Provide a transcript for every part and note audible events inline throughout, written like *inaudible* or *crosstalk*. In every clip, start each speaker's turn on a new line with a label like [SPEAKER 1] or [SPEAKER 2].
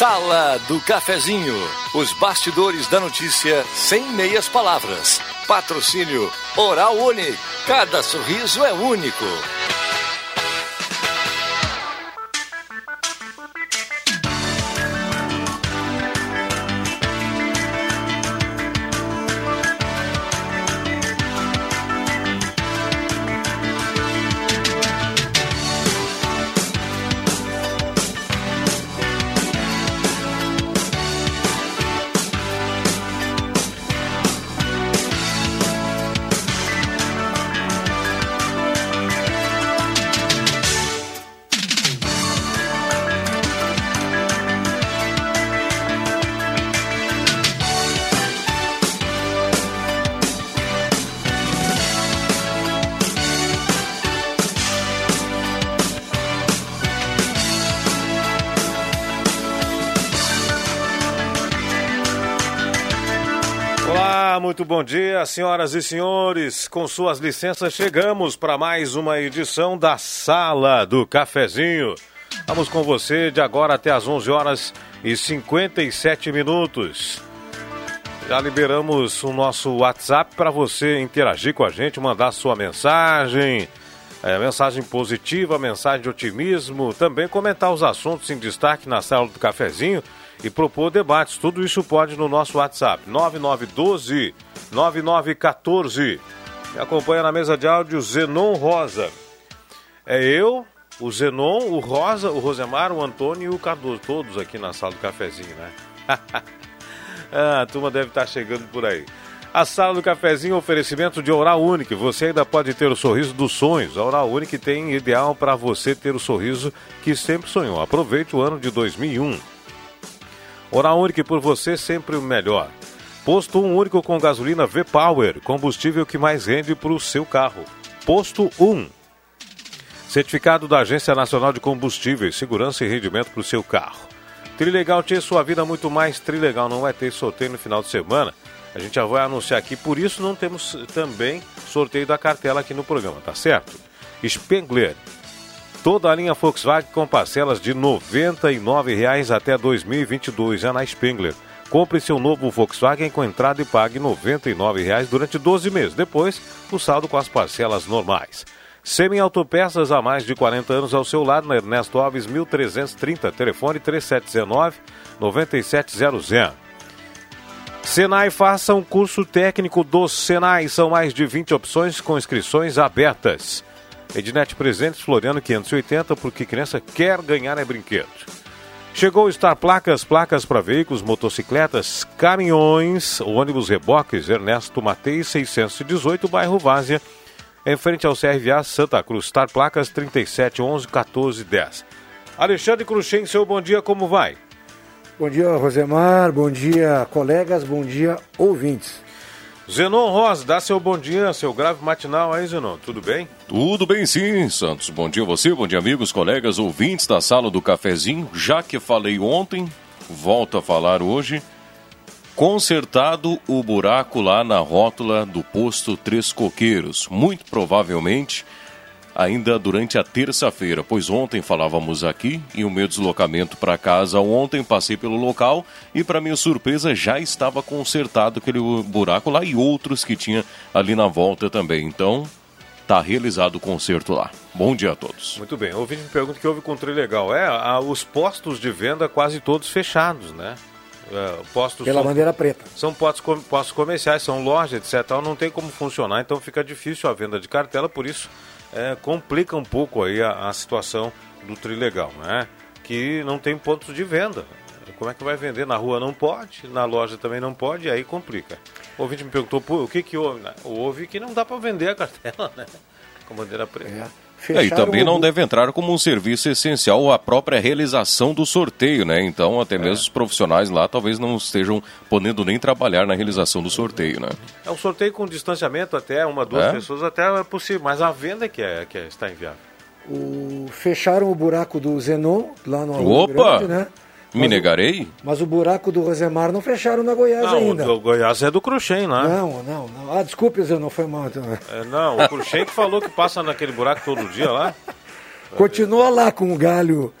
[SPEAKER 1] Sala do Cafezinho. Os bastidores da notícia sem meias palavras. Patrocínio Oral Uni. Cada sorriso é único.
[SPEAKER 2] Dia, senhoras e senhores. Com suas licenças, chegamos para mais uma edição da Sala do Cafezinho. Vamos com você de agora até as 11 horas e 57 minutos. Já liberamos o nosso WhatsApp para você interagir com a gente, mandar sua mensagem, é, mensagem positiva, mensagem de otimismo, também comentar os assuntos em destaque na Sala do Cafezinho e propor debates. Tudo isso pode no nosso WhatsApp, 9912 9914. Me acompanha na mesa de áudio Zenon Rosa. É eu, o Zenon, o Rosa, o Rosemar, o Antônio e o Cardoso, todos aqui na sala do cafezinho, né? *laughs* ah, a turma deve estar chegando por aí. A sala do cafezinho, oferecimento de Oral Unique. Você ainda pode ter o sorriso dos sonhos. A Oral Unique tem ideal para você ter o sorriso que sempre sonhou. Aproveite o ano de 2001. Oral Único por você sempre o melhor. Posto um único com gasolina V-Power, combustível que mais rende para o seu carro. Posto 1. Certificado da Agência Nacional de Combustíveis, segurança e rendimento para o seu carro. Trilegal tinha sua vida muito mais Trilegal, não vai ter sorteio no final de semana. A gente já vai anunciar aqui, por isso não temos também sorteio da cartela aqui no programa, tá certo? Spengler, Toda a linha Volkswagen com parcelas de R$ 99,00 até 2022 é na Spengler. Compre seu novo Volkswagen com entrada e pague R$ 99,00 durante 12 meses. Depois, o saldo com as parcelas normais. Semi Autopeças há mais de 40 anos ao seu lado, na Ernesto Alves 1330, telefone 3719-9700. Senai faça um curso técnico do Senai. São mais de 20 opções com inscrições abertas. Ednet Presentes, Floriano 580, porque criança quer ganhar é brinquedo. Chegou o Star Placas, placas para veículos, motocicletas, caminhões, ônibus reboques, Ernesto Matei 618, bairro Várzea, em frente ao CRVA Santa Cruz. Star Placas 3711 1410. Alexandre Cruxem, seu bom dia, como vai?
[SPEAKER 3] Bom dia, Rosemar, bom dia, colegas, bom dia, ouvintes.
[SPEAKER 2] Zenon Rosa, dá seu bom dia, seu grave matinal aí, Zenon, tudo bem?
[SPEAKER 4] Tudo bem sim, Santos. Bom dia a você, bom dia amigos, colegas, ouvintes da sala do cafezinho. Já que falei ontem, volto a falar hoje. Consertado o buraco lá na rótula do posto Três Coqueiros. Muito provavelmente ainda durante a terça-feira, pois ontem falávamos aqui e o meu deslocamento para casa ontem passei pelo local e para minha surpresa já estava consertado aquele buraco lá e outros que tinha ali na volta também. Então, tá realizado o conserto lá. Bom dia a todos.
[SPEAKER 2] Muito bem. O ouvinte me pergunta que houve com o legal. É, a, os postos de venda quase todos fechados, né?
[SPEAKER 3] É, postos Pela são, bandeira preta.
[SPEAKER 2] São postos, postos comerciais, são lojas, etc. Não tem como funcionar, então fica difícil a venda de cartela, por isso é, complica um pouco aí a, a, situação do Trilegal, né? Que não tem pontos de venda. Como é que vai vender? Na rua não pode, na loja também não pode, aí complica. O ouvinte me perguntou, o que que houve? Houve que não dá para vender a cartela, né? Com bandeira preta. É.
[SPEAKER 4] É, e também não deve entrar como um serviço essencial a própria realização do sorteio, né? Então, até é. mesmo os profissionais lá talvez não estejam podendo nem trabalhar na realização do sorteio, né?
[SPEAKER 2] É um sorteio com distanciamento até uma, duas é? pessoas, até é possível, mas a venda é que, é, que é, está inviável.
[SPEAKER 3] O, fecharam o buraco do Zenon lá no
[SPEAKER 4] Opa! Grande, né? Me mas negarei?
[SPEAKER 3] O, mas o buraco do Rosemar não fecharam na Goiás não, ainda.
[SPEAKER 2] O Goiás é do Cruxem lá.
[SPEAKER 3] Não, não, não. Ah, desculpe, Zé, não foi mal. Então.
[SPEAKER 2] É, não, o Cruxem que falou que passa naquele buraco todo dia lá.
[SPEAKER 3] Continua lá com o galho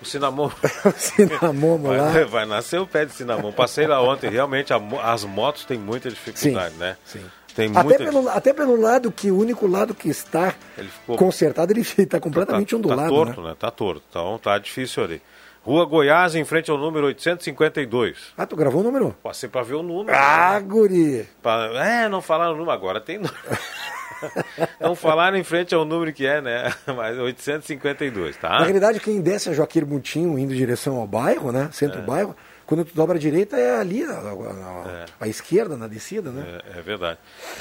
[SPEAKER 2] O Cinnamon. *laughs*
[SPEAKER 3] o Cinnamon
[SPEAKER 2] vai,
[SPEAKER 3] lá.
[SPEAKER 2] Vai nascer o pé de Cinnamon. Passei lá ontem, realmente a, as motos têm muita dificuldade,
[SPEAKER 3] sim,
[SPEAKER 2] né?
[SPEAKER 3] Sim.
[SPEAKER 2] Tem
[SPEAKER 3] até,
[SPEAKER 2] muita...
[SPEAKER 3] pelo, até pelo lado que o único lado que está ficou... consertado, ele está *laughs* completamente
[SPEAKER 2] tá,
[SPEAKER 3] ondulado.
[SPEAKER 2] Tá torto,
[SPEAKER 3] né?
[SPEAKER 2] né? Tá torto. Então tá difícil ali. Rua Goiás, em frente ao número 852.
[SPEAKER 3] Ah, tu gravou o número?
[SPEAKER 2] Passei pra ver o número.
[SPEAKER 3] Ah, né? guri!
[SPEAKER 2] Pra... É, não falaram o número, agora tem número. *laughs* não falaram em frente ao número que é, né? *laughs* Mas 852, tá?
[SPEAKER 3] Na realidade, quem desce a Joaquim Mutinho indo em direção ao bairro, né? Centro-bairro, é. Quando tu dobra a direita é ali, na, na, é. à esquerda, na descida, né?
[SPEAKER 2] É, é verdade.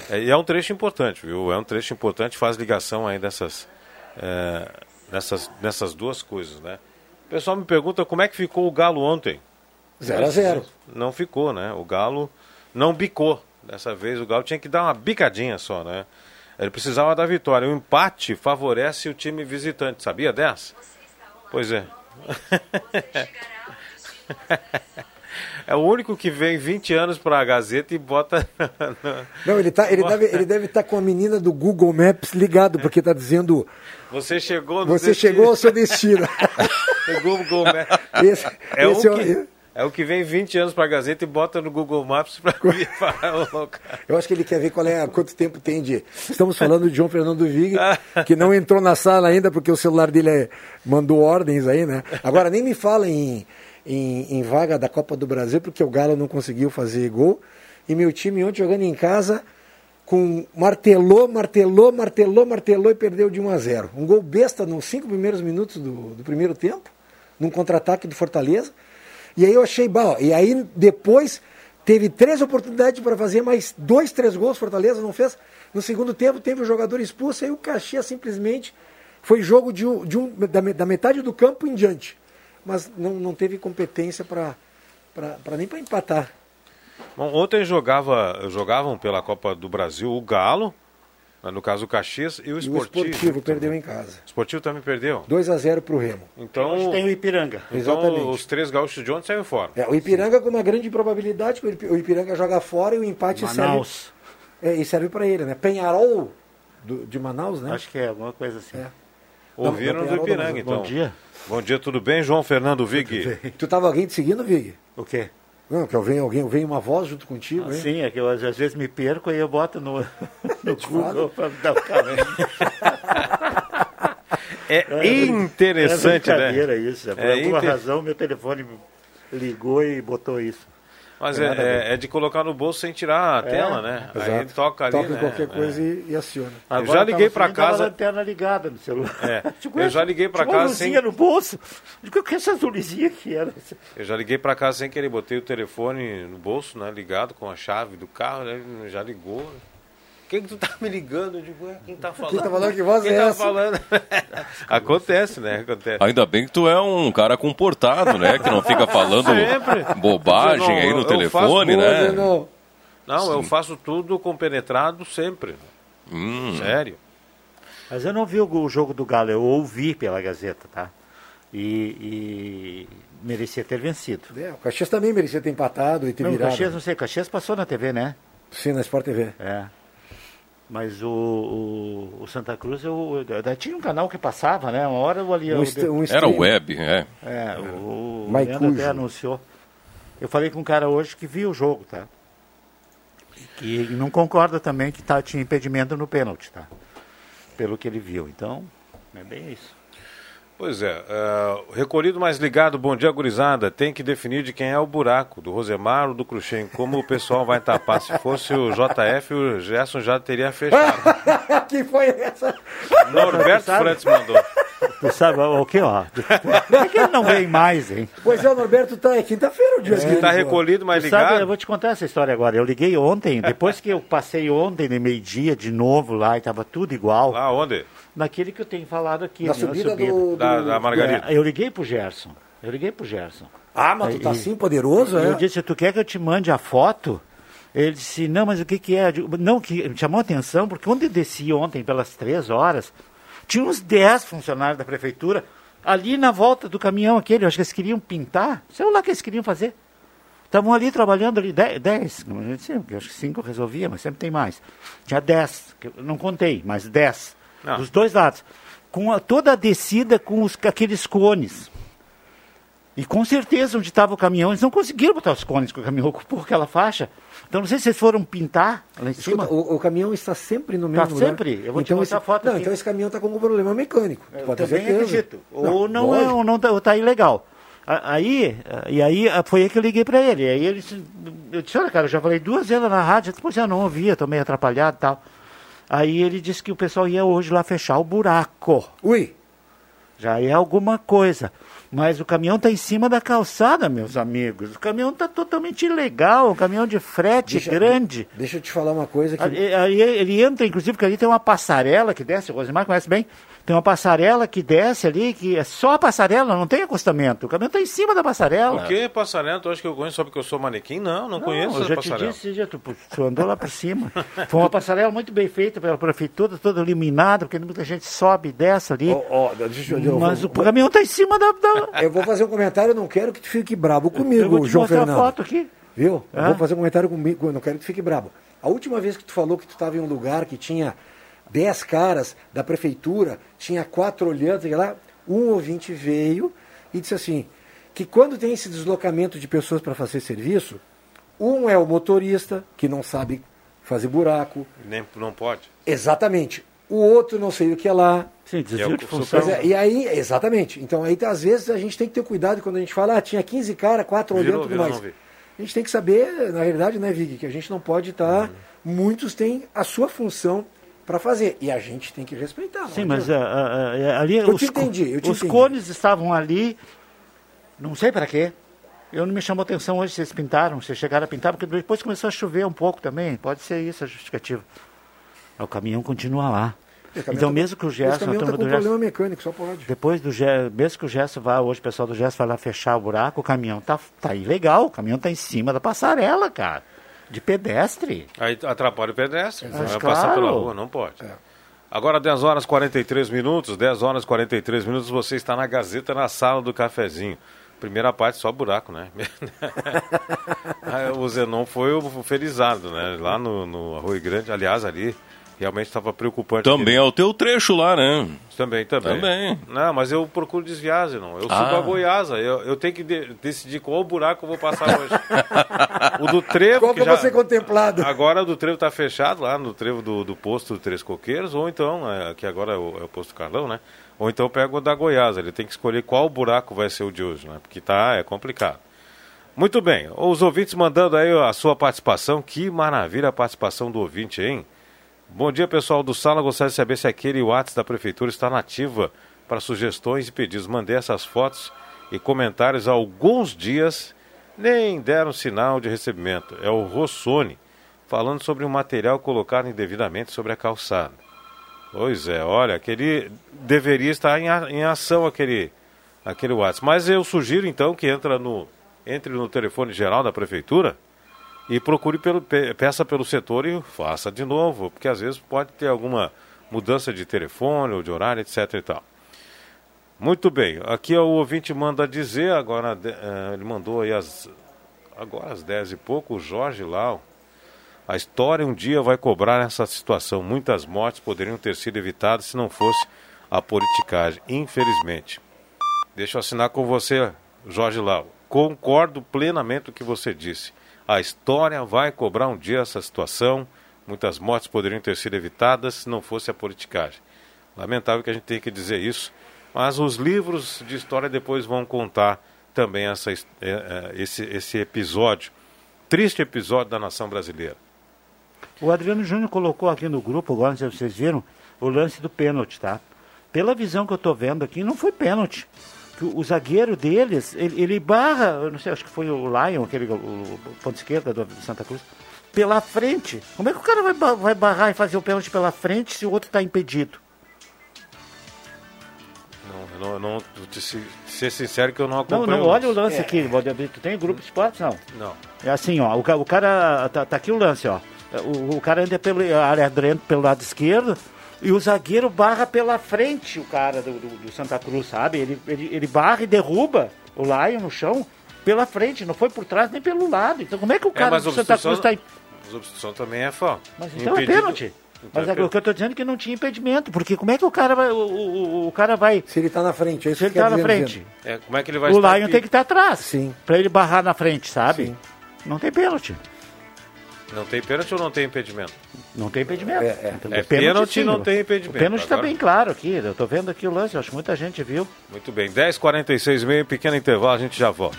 [SPEAKER 2] É, e é um trecho importante, viu? É um trecho importante, faz ligação aí dessas, é, nessas, nessas duas coisas, né? O pessoal me pergunta como é que ficou o Galo ontem.
[SPEAKER 3] 0 a 0
[SPEAKER 2] Não ficou, né? O Galo não bicou. Dessa vez o Galo tinha que dar uma bicadinha só, né? Ele precisava da vitória. O empate favorece o time visitante, sabia dessa? Pois é. *laughs* É o único que vem 20 anos para a Gazeta e bota. *laughs*
[SPEAKER 3] Não, ele, tá, ele, deve, ele deve estar tá com a menina do Google Maps ligado, porque está dizendo.
[SPEAKER 2] Você chegou
[SPEAKER 3] Você destino. chegou ao seu destino. *laughs*
[SPEAKER 2] o Google Maps. *laughs*
[SPEAKER 3] Esse,
[SPEAKER 2] é,
[SPEAKER 3] esse
[SPEAKER 2] o que, é o que vem 20 anos para a Gazeta e bota no Google Maps para vir para o local.
[SPEAKER 3] Eu acho que ele quer ver qual é, quanto tempo tem de. Estamos falando de João Fernando Vig, que não entrou na sala ainda porque o celular dele é... mandou ordens aí, né? Agora nem me fala em em, em, vaga da Copa do Brasil, porque o Galo não conseguiu fazer gol. E meu time ontem jogando em casa, com martelou, martelou, martelou, martelou e perdeu de 1 a 0. Um gol besta nos cinco primeiros minutos do, do primeiro tempo, num contra-ataque do Fortaleza. E aí eu achei, bom, e aí depois teve três oportunidades para fazer mais dois, três gols, Fortaleza não fez. No segundo tempo teve o jogador expulso, aí o Caxias simplesmente foi jogo de um, de um, da, da metade do campo em diante mas não, não teve competência para nem para empatar.
[SPEAKER 2] Bom, ontem jogava, jogavam pela Copa do Brasil o Galo, né, no caso o Caxias, e o Esportivo.
[SPEAKER 3] E o Esportivo perdeu em casa.
[SPEAKER 2] O Esportivo também perdeu?
[SPEAKER 3] 2 a 0 para o Remo.
[SPEAKER 2] Então,
[SPEAKER 5] Hoje tem o Ipiranga.
[SPEAKER 2] Então Exatamente. os três gaúchos de ontem saíram fora.
[SPEAKER 3] É, o Ipiranga com uma grande probabilidade, o Ipiranga joga fora e o empate
[SPEAKER 5] Manaus.
[SPEAKER 3] serve. É, e serve para ele, né? Penharol do, de Manaus, né?
[SPEAKER 5] Acho que é, alguma coisa assim. É.
[SPEAKER 2] Ouviram do Ipiranga, então.
[SPEAKER 5] Bom dia.
[SPEAKER 2] Bom dia, tudo bem? João Fernando Vig.
[SPEAKER 3] Tu tava alguém te seguindo, Vig?
[SPEAKER 5] O quê?
[SPEAKER 3] Não, que eu venho, alguém, vem uma voz junto contigo, ah,
[SPEAKER 5] Sim, é que eu às vezes me perco e eu boto no, *laughs* no Google para dar o caminho.
[SPEAKER 2] É, é interessante,
[SPEAKER 5] é
[SPEAKER 2] né?
[SPEAKER 5] isso. É, por é alguma inter... razão, meu telefone ligou e botou isso.
[SPEAKER 2] Mas é, é, é, de colocar no bolso sem tirar a é, tela, né?
[SPEAKER 3] Exato.
[SPEAKER 2] Aí toca ali,
[SPEAKER 3] toca
[SPEAKER 2] né?
[SPEAKER 3] qualquer coisa e, e, aciona.
[SPEAKER 2] Agora eu já liguei para casa.
[SPEAKER 5] a lanterna ligada no celular.
[SPEAKER 2] É. *laughs* eu já liguei para casa
[SPEAKER 5] uma luzinha sem. no bolso. *laughs* O que essas luzinhas que era?
[SPEAKER 2] Eu já liguei para casa sem querer, botei o telefone no bolso, né? Ligado com a chave do carro, né? Já ligou. Quem que tu tá me ligando? Eu digo, quem tá falando?
[SPEAKER 3] Quem tá falando que voz
[SPEAKER 2] quem
[SPEAKER 3] é
[SPEAKER 2] tá
[SPEAKER 3] essa?
[SPEAKER 2] falando? *laughs* Acontece, né? Acontece.
[SPEAKER 4] Ainda bem que tu é um cara comportado, né? Que não fica falando *laughs* Sempre. bobagem não, aí no telefone, né?
[SPEAKER 2] Não, não eu faço tudo compenetrado sempre. Hum. Sério.
[SPEAKER 5] Mas eu não vi o jogo do Galo, eu ouvi pela Gazeta, tá? E, e merecia ter vencido.
[SPEAKER 3] É, o Caxias também merecia ter empatado e ter
[SPEAKER 5] não,
[SPEAKER 3] virado.
[SPEAKER 5] O Caxias, não sei, o Caxias passou na TV, né?
[SPEAKER 3] Sim, na Sport TV.
[SPEAKER 5] É. Mas o, o, o, Santa Cruz, eu, eu, eu, tinha um canal que passava, né? Uma hora eu ali.
[SPEAKER 3] Um
[SPEAKER 5] eu,
[SPEAKER 3] um
[SPEAKER 4] Era web, é.
[SPEAKER 5] É, o, o Leandro até anunciou. Eu falei com um cara hoje que viu o jogo, tá? E que não concorda também que tá, tinha impedimento no pênalti, tá? Pelo que ele viu. Então, é bem isso.
[SPEAKER 2] Pois é, uh, recolhido mais ligado, bom dia gurizada, tem que definir de quem é o buraco, do Rosemar ou do Cruxem, como o pessoal vai tapar, se fosse o JF, o Gerson já teria fechado. *laughs*
[SPEAKER 3] que foi essa?
[SPEAKER 2] Norberto Frantz mandou.
[SPEAKER 5] Tu sabe o que, ó? Por que ele não vem mais, hein?
[SPEAKER 3] Pois é, o Norberto tá, é quinta-feira o dia
[SPEAKER 2] Diz que tá recolhido, mais ligado. Sabe,
[SPEAKER 5] eu vou te contar essa história agora. Eu liguei ontem, depois que eu passei ontem de meio-dia de novo lá e tava tudo igual.
[SPEAKER 2] Lá onde?
[SPEAKER 5] Naquele que eu tenho falado aqui.
[SPEAKER 3] Na né, subida, subida. Do, do...
[SPEAKER 2] Da, da Margarida.
[SPEAKER 5] É, eu liguei pro Gerson. Eu liguei pro Gerson.
[SPEAKER 3] Ah, mas tu tá assim poderoso, é?
[SPEAKER 5] Eu disse, tu quer que eu te mande a foto? Ele disse, não, mas o que que é? Não, que me chamou a atenção, porque onde eu desci ontem pelas três horas, tinha uns dez funcionários da prefeitura ali na volta do caminhão aquele, eu acho que eles queriam pintar, sei lá o que eles queriam fazer. Estavam ali trabalhando ali, dez, dez eu acho que cinco resolvia, mas sempre tem mais. Tinha dez, não contei, mas dez. Não. Dos dois lados. Com a, toda a descida com os, aqueles cones. E com certeza onde estava o caminhão, eles não conseguiram botar os cones que o caminhão *laughs* ocupou aquela faixa. Então não sei se vocês foram pintar lá em cima.
[SPEAKER 3] Escuta, o, o caminhão está sempre no mesmo
[SPEAKER 5] Tá
[SPEAKER 3] lugar.
[SPEAKER 5] sempre? Eu vou te
[SPEAKER 3] então
[SPEAKER 5] mostrar
[SPEAKER 3] esse,
[SPEAKER 5] foto
[SPEAKER 3] Não,
[SPEAKER 5] aqui.
[SPEAKER 3] então esse caminhão está com algum problema mecânico.
[SPEAKER 5] Eu
[SPEAKER 3] pode
[SPEAKER 5] também acredito. Ou não, é,
[SPEAKER 3] lógico.
[SPEAKER 5] ou não tá, ou tá ilegal. A- Aí, e aí ah, foi aí que eu liguei pra ele. Aí ele disse, eu disse, olha, cara, eu já falei duas vezes na rádio, eu disse, pois eu não ouvia, tô meio atrapalhado e tal. Aí ele disse que o pessoal ia hoje lá fechar o buraco.
[SPEAKER 3] Ui,
[SPEAKER 5] Já é alguma coisa. Mas o caminhão está em cima da calçada, meus amigos. O caminhão está totalmente ilegal, um caminhão de frete
[SPEAKER 3] deixa,
[SPEAKER 5] grande.
[SPEAKER 3] deixa eu te falar uma coisa que...
[SPEAKER 5] Ali ele entra, inclusive, porque ali tem uma passarela que desce, o Rosemar conhece bem, tem uma passarela que desce ali, que é só a passarela, não tem acostamento. O caminhão está em cima da passarela.
[SPEAKER 2] O que passarela? Tu acha que eu conheço só porque eu sou manequim? Não, não, conheço
[SPEAKER 5] eu
[SPEAKER 2] essa
[SPEAKER 5] já
[SPEAKER 2] passarela.
[SPEAKER 5] te disse, já, tu, tu andou lá por cima. Foi uma passarela muito bem feita pela prefeitura, toda iluminada, porque muita gente sobe e desce ali.
[SPEAKER 3] Ó, ó, deixa eu- eu
[SPEAKER 5] mas
[SPEAKER 3] vou-
[SPEAKER 5] o caminhão está em cima da... da...
[SPEAKER 3] Eu vou fazer um comentário, eu não quero que tu fique brabo
[SPEAKER 5] eu
[SPEAKER 3] comigo,
[SPEAKER 5] vou te
[SPEAKER 3] João
[SPEAKER 5] mostrar
[SPEAKER 3] Fernando.
[SPEAKER 5] a foto aqui.
[SPEAKER 3] Viu? Eu
[SPEAKER 5] Ah.
[SPEAKER 3] vou fazer um comentário comigo, eu não quero que tu fique brabo. A última vez que tu falou que tu estava em um lugar que tinha 10 caras da prefeitura, tinha quatro olhando, sei lá, um ouvinte veio e disse assim, que quando tem esse deslocamento de pessoas para fazer serviço, um é o motorista, que não sabe fazer buraco,
[SPEAKER 2] Nem, não pode.
[SPEAKER 3] exatamente. O outro não sei o que é lá,
[SPEAKER 5] Sim,
[SPEAKER 2] É
[SPEAKER 5] desvio
[SPEAKER 2] o-
[SPEAKER 5] de função.
[SPEAKER 3] É, e aí, exatamente. Então aí às vezes a gente tem que ter cuidado quando a gente fala, ah, tinha 15 caras, 4 olhando
[SPEAKER 2] Virou,
[SPEAKER 3] e tudo mais. A gente tem que saber, na realidade, né, Vig, que a gente não pode estar.
[SPEAKER 2] Uhum.
[SPEAKER 3] Muitos têm a sua função para fazer. E a gente tem que respeitar.
[SPEAKER 5] Sim, mas ah, ah, ah, ali
[SPEAKER 3] Eu
[SPEAKER 5] os,
[SPEAKER 3] te entendi, eu te
[SPEAKER 5] os
[SPEAKER 3] entendi.
[SPEAKER 5] cones estavam ali, não sei para quê. Eu não me chamou atenção hoje se vocês pintaram, se chegaram a pintar, porque depois começou a chover um pouco também. Pode ser isso a justificativa. O caminhão continua lá. Então,
[SPEAKER 3] tá-
[SPEAKER 5] mesmo que o Gerson,
[SPEAKER 3] está com
[SPEAKER 5] do
[SPEAKER 3] problema
[SPEAKER 5] Gerson,
[SPEAKER 3] mecânico, só pode.
[SPEAKER 5] depois do Gerson, mesmo que o Gerson vá, hoje o pessoal do Gerson vai lá fechar o buraco, o caminhão tá, tá ilegal, o caminhão tá em cima da passarela, cara, de pedestre.
[SPEAKER 2] Aí atrapalha o pedestre,
[SPEAKER 5] Mas
[SPEAKER 2] vai
[SPEAKER 5] claro.
[SPEAKER 2] passar pela rua, não pode.
[SPEAKER 3] É.
[SPEAKER 2] Agora 10 horas e 43 minutos, 10 horas e 43 minutos, você está na Gazeta, na sala do cafezinho. Primeira parte, só buraco, né? *laughs* O Zenon foi o felizardo, né? Lá no, no Arroio Grande, aliás, ali, realmente estava preocupante.
[SPEAKER 4] Também é o teu trecho lá, né?
[SPEAKER 2] Também, também.
[SPEAKER 4] Também.
[SPEAKER 2] Não, mas eu procuro desviar, Zenon. Eu subo
[SPEAKER 4] Ah.
[SPEAKER 2] a Goiasa. Eu, eu tenho que de- decidir qual buraco eu vou passar hoje. *laughs* o do trevo,
[SPEAKER 3] Qual
[SPEAKER 2] que já...
[SPEAKER 3] ser contemplado?
[SPEAKER 2] Agora do trevo tá fechado lá no trevo do, do posto Três Coqueiros, ou então, é, que agora é o, é o posto Carlão, né? Ou então pega o da Goiás. Ele tem que escolher qual buraco vai ser o de hoje, né? Porque tá, é complicado. Muito bem, os ouvintes mandando aí a sua participação. Que maravilha a participação do ouvinte, hein? Bom dia, pessoal do Sala. Gostaria de saber se aquele WhatsApp da Prefeitura está nativa para sugestões e pedidos. Mandei essas fotos e comentários há alguns dias, nem deram sinal de recebimento. É o Rossoni, falando sobre um material colocado indevidamente sobre a calçada. Pois é, olha, aquele deveria estar em, a- em ação aquele, aquele WhatsApp. Mas eu sugiro então que entra no, entre no telefone geral da Prefeitura e procure pelo, pe- peça pelo setor e faça de novo, porque às vezes pode ter alguma mudança de telefone ou de horário, etc e tal. Muito bem, aqui o ouvinte manda dizer, agora eh, ele mandou aí as, agora às 10 e pouco, o Jorge Lau. A história um dia vai cobrar essa situação. Muitas mortes poderiam ter sido evitadas se não fosse a politicagem, infelizmente. Deixa eu assinar com você, Jorge Lau. Concordo plenamente com o que você disse. A história vai cobrar um dia essa situação. Muitas mortes poderiam ter sido evitadas se não fosse a politicagem. Lamentável que a gente tenha que dizer isso, mas os livros de história depois vão contar também essa, eh, eh, esse, esse episódio, triste episódio da nação brasileira.
[SPEAKER 5] O Adriano Júnior colocou aqui no grupo, agora não sei se vocês viram, o lance do pênalti, tá? Pela visão que eu tô vendo aqui, não foi pênalti. Que o, zagueiro deles, ele, ele barra, eu não sei, acho que foi o Lion, aquele, o, o ponto esquerda do, do Santa Cruz, pela frente. Como é que o cara vai, vai barrar e fazer o pênalti pela frente se o outro está impedido?
[SPEAKER 2] Não, eu não, eu não te se- ser sincero que eu não
[SPEAKER 5] Não,
[SPEAKER 2] acompanho.
[SPEAKER 5] não, olha o
[SPEAKER 2] lance.
[SPEAKER 5] lance aqui, Valdemir, tu tem grupo de esportes? Não.
[SPEAKER 2] Não.
[SPEAKER 5] É assim, ó, o, o cara, tá, tá aqui o lance, ó. O, o cara entra pela área pelo lado esquerdo e o zagueiro barra pela frente o cara do, do- do Santa Cruz, sabe? Ele, ele, ele barra e derruba o Lion no chão pela frente, não foi por trás nem pelo lado. Então como é que o
[SPEAKER 2] É,
[SPEAKER 5] cara
[SPEAKER 2] mas
[SPEAKER 5] do Santa Cruz tá... em-
[SPEAKER 2] mas obstrução também é falta.
[SPEAKER 5] Mas então é
[SPEAKER 2] Impedido-
[SPEAKER 5] pênalti. Mas é o que eu estou dizendo é que não tinha impedimento, porque como é que o cara vai. O, o, o cara vai.
[SPEAKER 3] Se ele está na frente, é isso
[SPEAKER 5] Se ele está na frente.
[SPEAKER 2] É, como é que ele vai
[SPEAKER 5] O
[SPEAKER 2] estar
[SPEAKER 5] Lion
[SPEAKER 2] aqui?
[SPEAKER 5] tem que estar atrás.
[SPEAKER 3] Sim.
[SPEAKER 5] Pra ele barrar na frente, sabe?
[SPEAKER 3] Sim.
[SPEAKER 5] Não tem pênalti.
[SPEAKER 2] Não tem pênalti ou não tem impedimento?
[SPEAKER 5] Não tem impedimento.
[SPEAKER 3] É, é.
[SPEAKER 5] Então,
[SPEAKER 2] É
[SPEAKER 5] o
[SPEAKER 2] pênalti,
[SPEAKER 5] sim.
[SPEAKER 2] não tem impedimento.
[SPEAKER 5] O pênalti está bem claro aqui. Eu estou vendo aqui o lance, acho que muita gente viu.
[SPEAKER 2] Muito bem, 10h46 meio, pequeno intervalo, a gente já volta.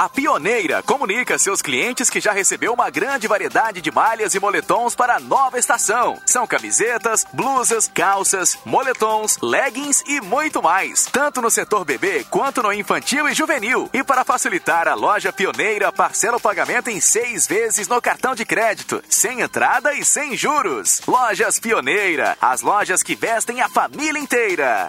[SPEAKER 6] A Pioneira comunica a seus clientes que já recebeu uma grande variedade de malhas e moletons para a nova estação. São camisetas, blusas, calças, moletons, leggings e muito mais. Tanto no setor bebê quanto no infantil e juvenil. E para facilitar, a loja Pioneira parcela o pagamento em seis vezes no cartão de crédito, sem entrada e sem juros. Lojas Pioneira, as lojas que vestem a família inteira.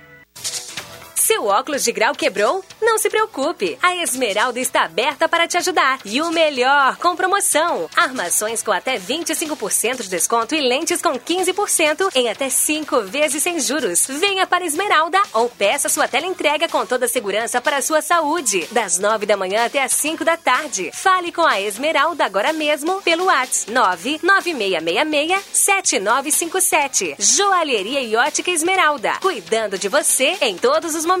[SPEAKER 7] Seu óculos de grau quebrou? Não se preocupe. A Esmeralda está aberta para te ajudar. E o melhor, com promoção. Armações com até 25% de desconto e lentes com 15% em até 5 vezes sem juros. Venha para Esmeralda ou peça sua tela entrega com toda a segurança para a sua saúde. Das 9 da manhã até as 5 da tarde. Fale com a Esmeralda agora mesmo pelo WhatsApp 99666-7957. Joalheria e ótica Esmeralda. Cuidando de você em todos os momentos.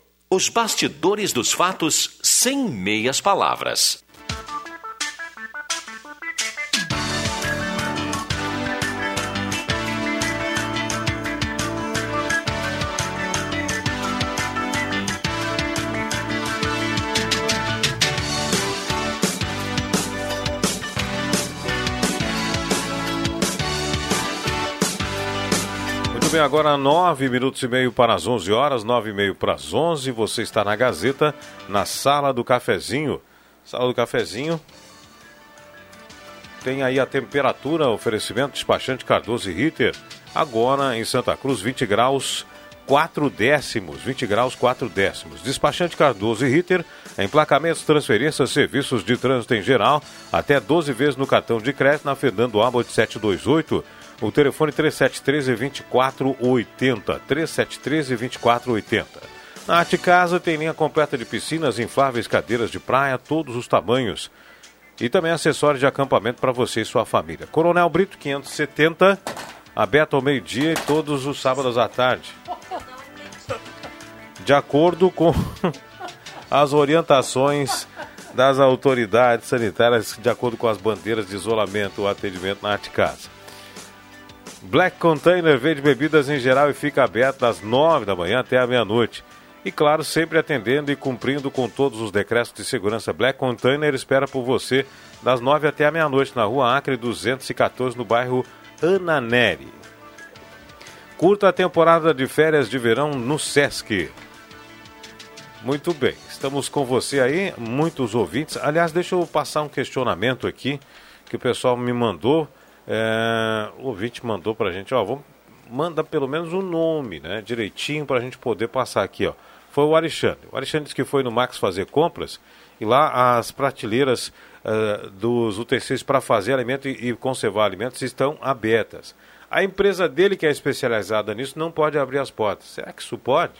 [SPEAKER 8] Os bastidores dos fatos sem meias palavras.
[SPEAKER 2] Bem, agora nove minutos e meio para as 11 horas, nove e meio para as 11. Você está na Gazeta, na Sala do Cafezinho. Sala do Cafezinho. Tem aí a temperatura, oferecimento despachante Cardoso e Ritter. Agora em Santa Cruz, 20 graus 4 décimos. 20 graus 4 décimos. Despachante Cardoso e Ritter. Emplacamentos, transferências, serviços de trânsito em geral. Até 12 vezes no cartão de crédito na Fernando Abbott 728. O telefone 3713-2480. 3713-2480. Na Arte Casa tem linha completa de piscinas, infláveis, cadeiras de praia, todos os tamanhos. E também acessórios de acampamento para você e sua família. Coronel Brito 570, aberto ao meio-dia e todos os sábados à tarde. De acordo com *laughs* as orientações das autoridades sanitárias, de acordo com as bandeiras de isolamento, o atendimento na Arte Casa. Black Container vende bebidas em geral e fica aberto das 9 da manhã até a meia-noite. E claro, sempre atendendo e cumprindo com todos os decretos de segurança. Black Container espera por você das 9 até a meia-noite na rua Acre 214, no bairro Ananeri. Curta a temporada de férias de verão no Sesc. Muito bem, estamos com você aí, muitos ouvintes. Aliás, deixa eu passar um questionamento aqui que o pessoal me mandou. É, o ouvinte mandou para a gente, ó, vamos, manda pelo menos o um nome, né, direitinho para a gente poder passar aqui, ó. Foi o Alexandre. O Alexandre disse que foi no Max fazer compras e lá as prateleiras uh, dos UTCs para fazer alimento e, e conservar alimentos estão abertas. A empresa dele, que é especializada nisso, não pode abrir as portas. Será que isso pode?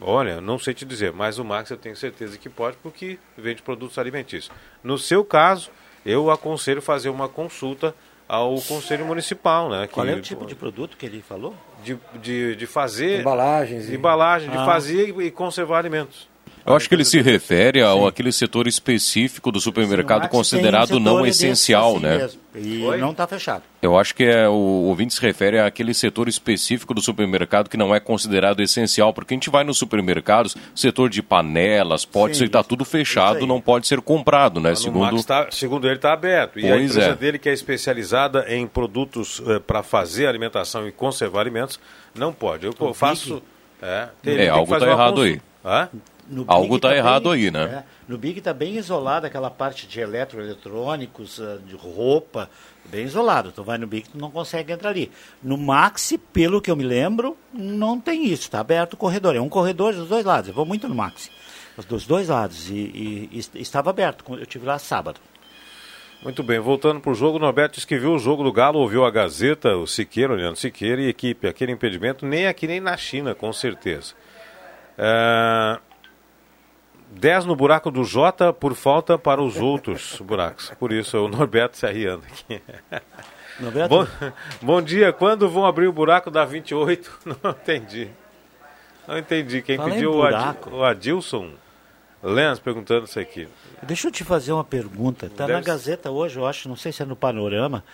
[SPEAKER 2] Olha, não sei te dizer, mas o Max eu tenho certeza que pode porque vende produtos alimentícios. No seu caso, eu aconselho fazer uma consulta ao Conselho Municipal, né?
[SPEAKER 5] Qual é o tipo de produto que ele falou?
[SPEAKER 2] De, de, de fazer...
[SPEAKER 3] Embalagens.
[SPEAKER 2] Embalagem, de ah. fazer e conservar alimentos.
[SPEAKER 4] Eu acho que ele se refere ao aquele setor específico do supermercado considerado não essencial, assim né?
[SPEAKER 5] Mesmo. E Oi? não está fechado.
[SPEAKER 4] Eu acho que é, o ouvinte se refere àquele setor específico do supermercado que não é considerado essencial, porque a gente vai nos supermercados, setor de panelas, potes, está tudo fechado, não pode ser comprado, né?
[SPEAKER 2] segundo... Tá, segundo ele está aberto. E pois a empresa é. dele, que é especializada em produtos eh, para fazer alimentação e conservar alimentos, não pode. Eu o faço...
[SPEAKER 4] É, é algo está errado aí. Hã? Algo está tá errado bem, aí, né?
[SPEAKER 5] É, no Big está bem isolado aquela parte de eletroeletrônicos, ah, de roupa, bem isolado. Tu vai no Big, tu não consegue entrar ali. No Maxi, pelo que eu me lembro, não tem isso. Está aberto o corredor. É um corredor dos dois lados. Eu vou muito no Maxi. Dos dois lados. E, e, e estava aberto. Eu tive lá sábado.
[SPEAKER 2] Muito bem, voltando para o jogo, Norberto disse que viu o jogo do Galo, ouviu a Gazeta, o Siqueira, o Leandro Siqueira e equipe. Aquele impedimento nem aqui nem na China, com certeza. É... 10 no buraco do Jota por falta para os outros *laughs* buracos. Por isso, o Norberto se arriando aqui. *laughs* Norberto? Bom, bom dia. Quando vão abrir o buraco da 28? *laughs* Não entendi. Não entendi. Quem Fala pediu o, Ad, o Adilson Lenz perguntando isso aqui.
[SPEAKER 5] Deixa eu te fazer uma pergunta. Está na Gazeta hoje, eu acho, não sei se é no Panorama,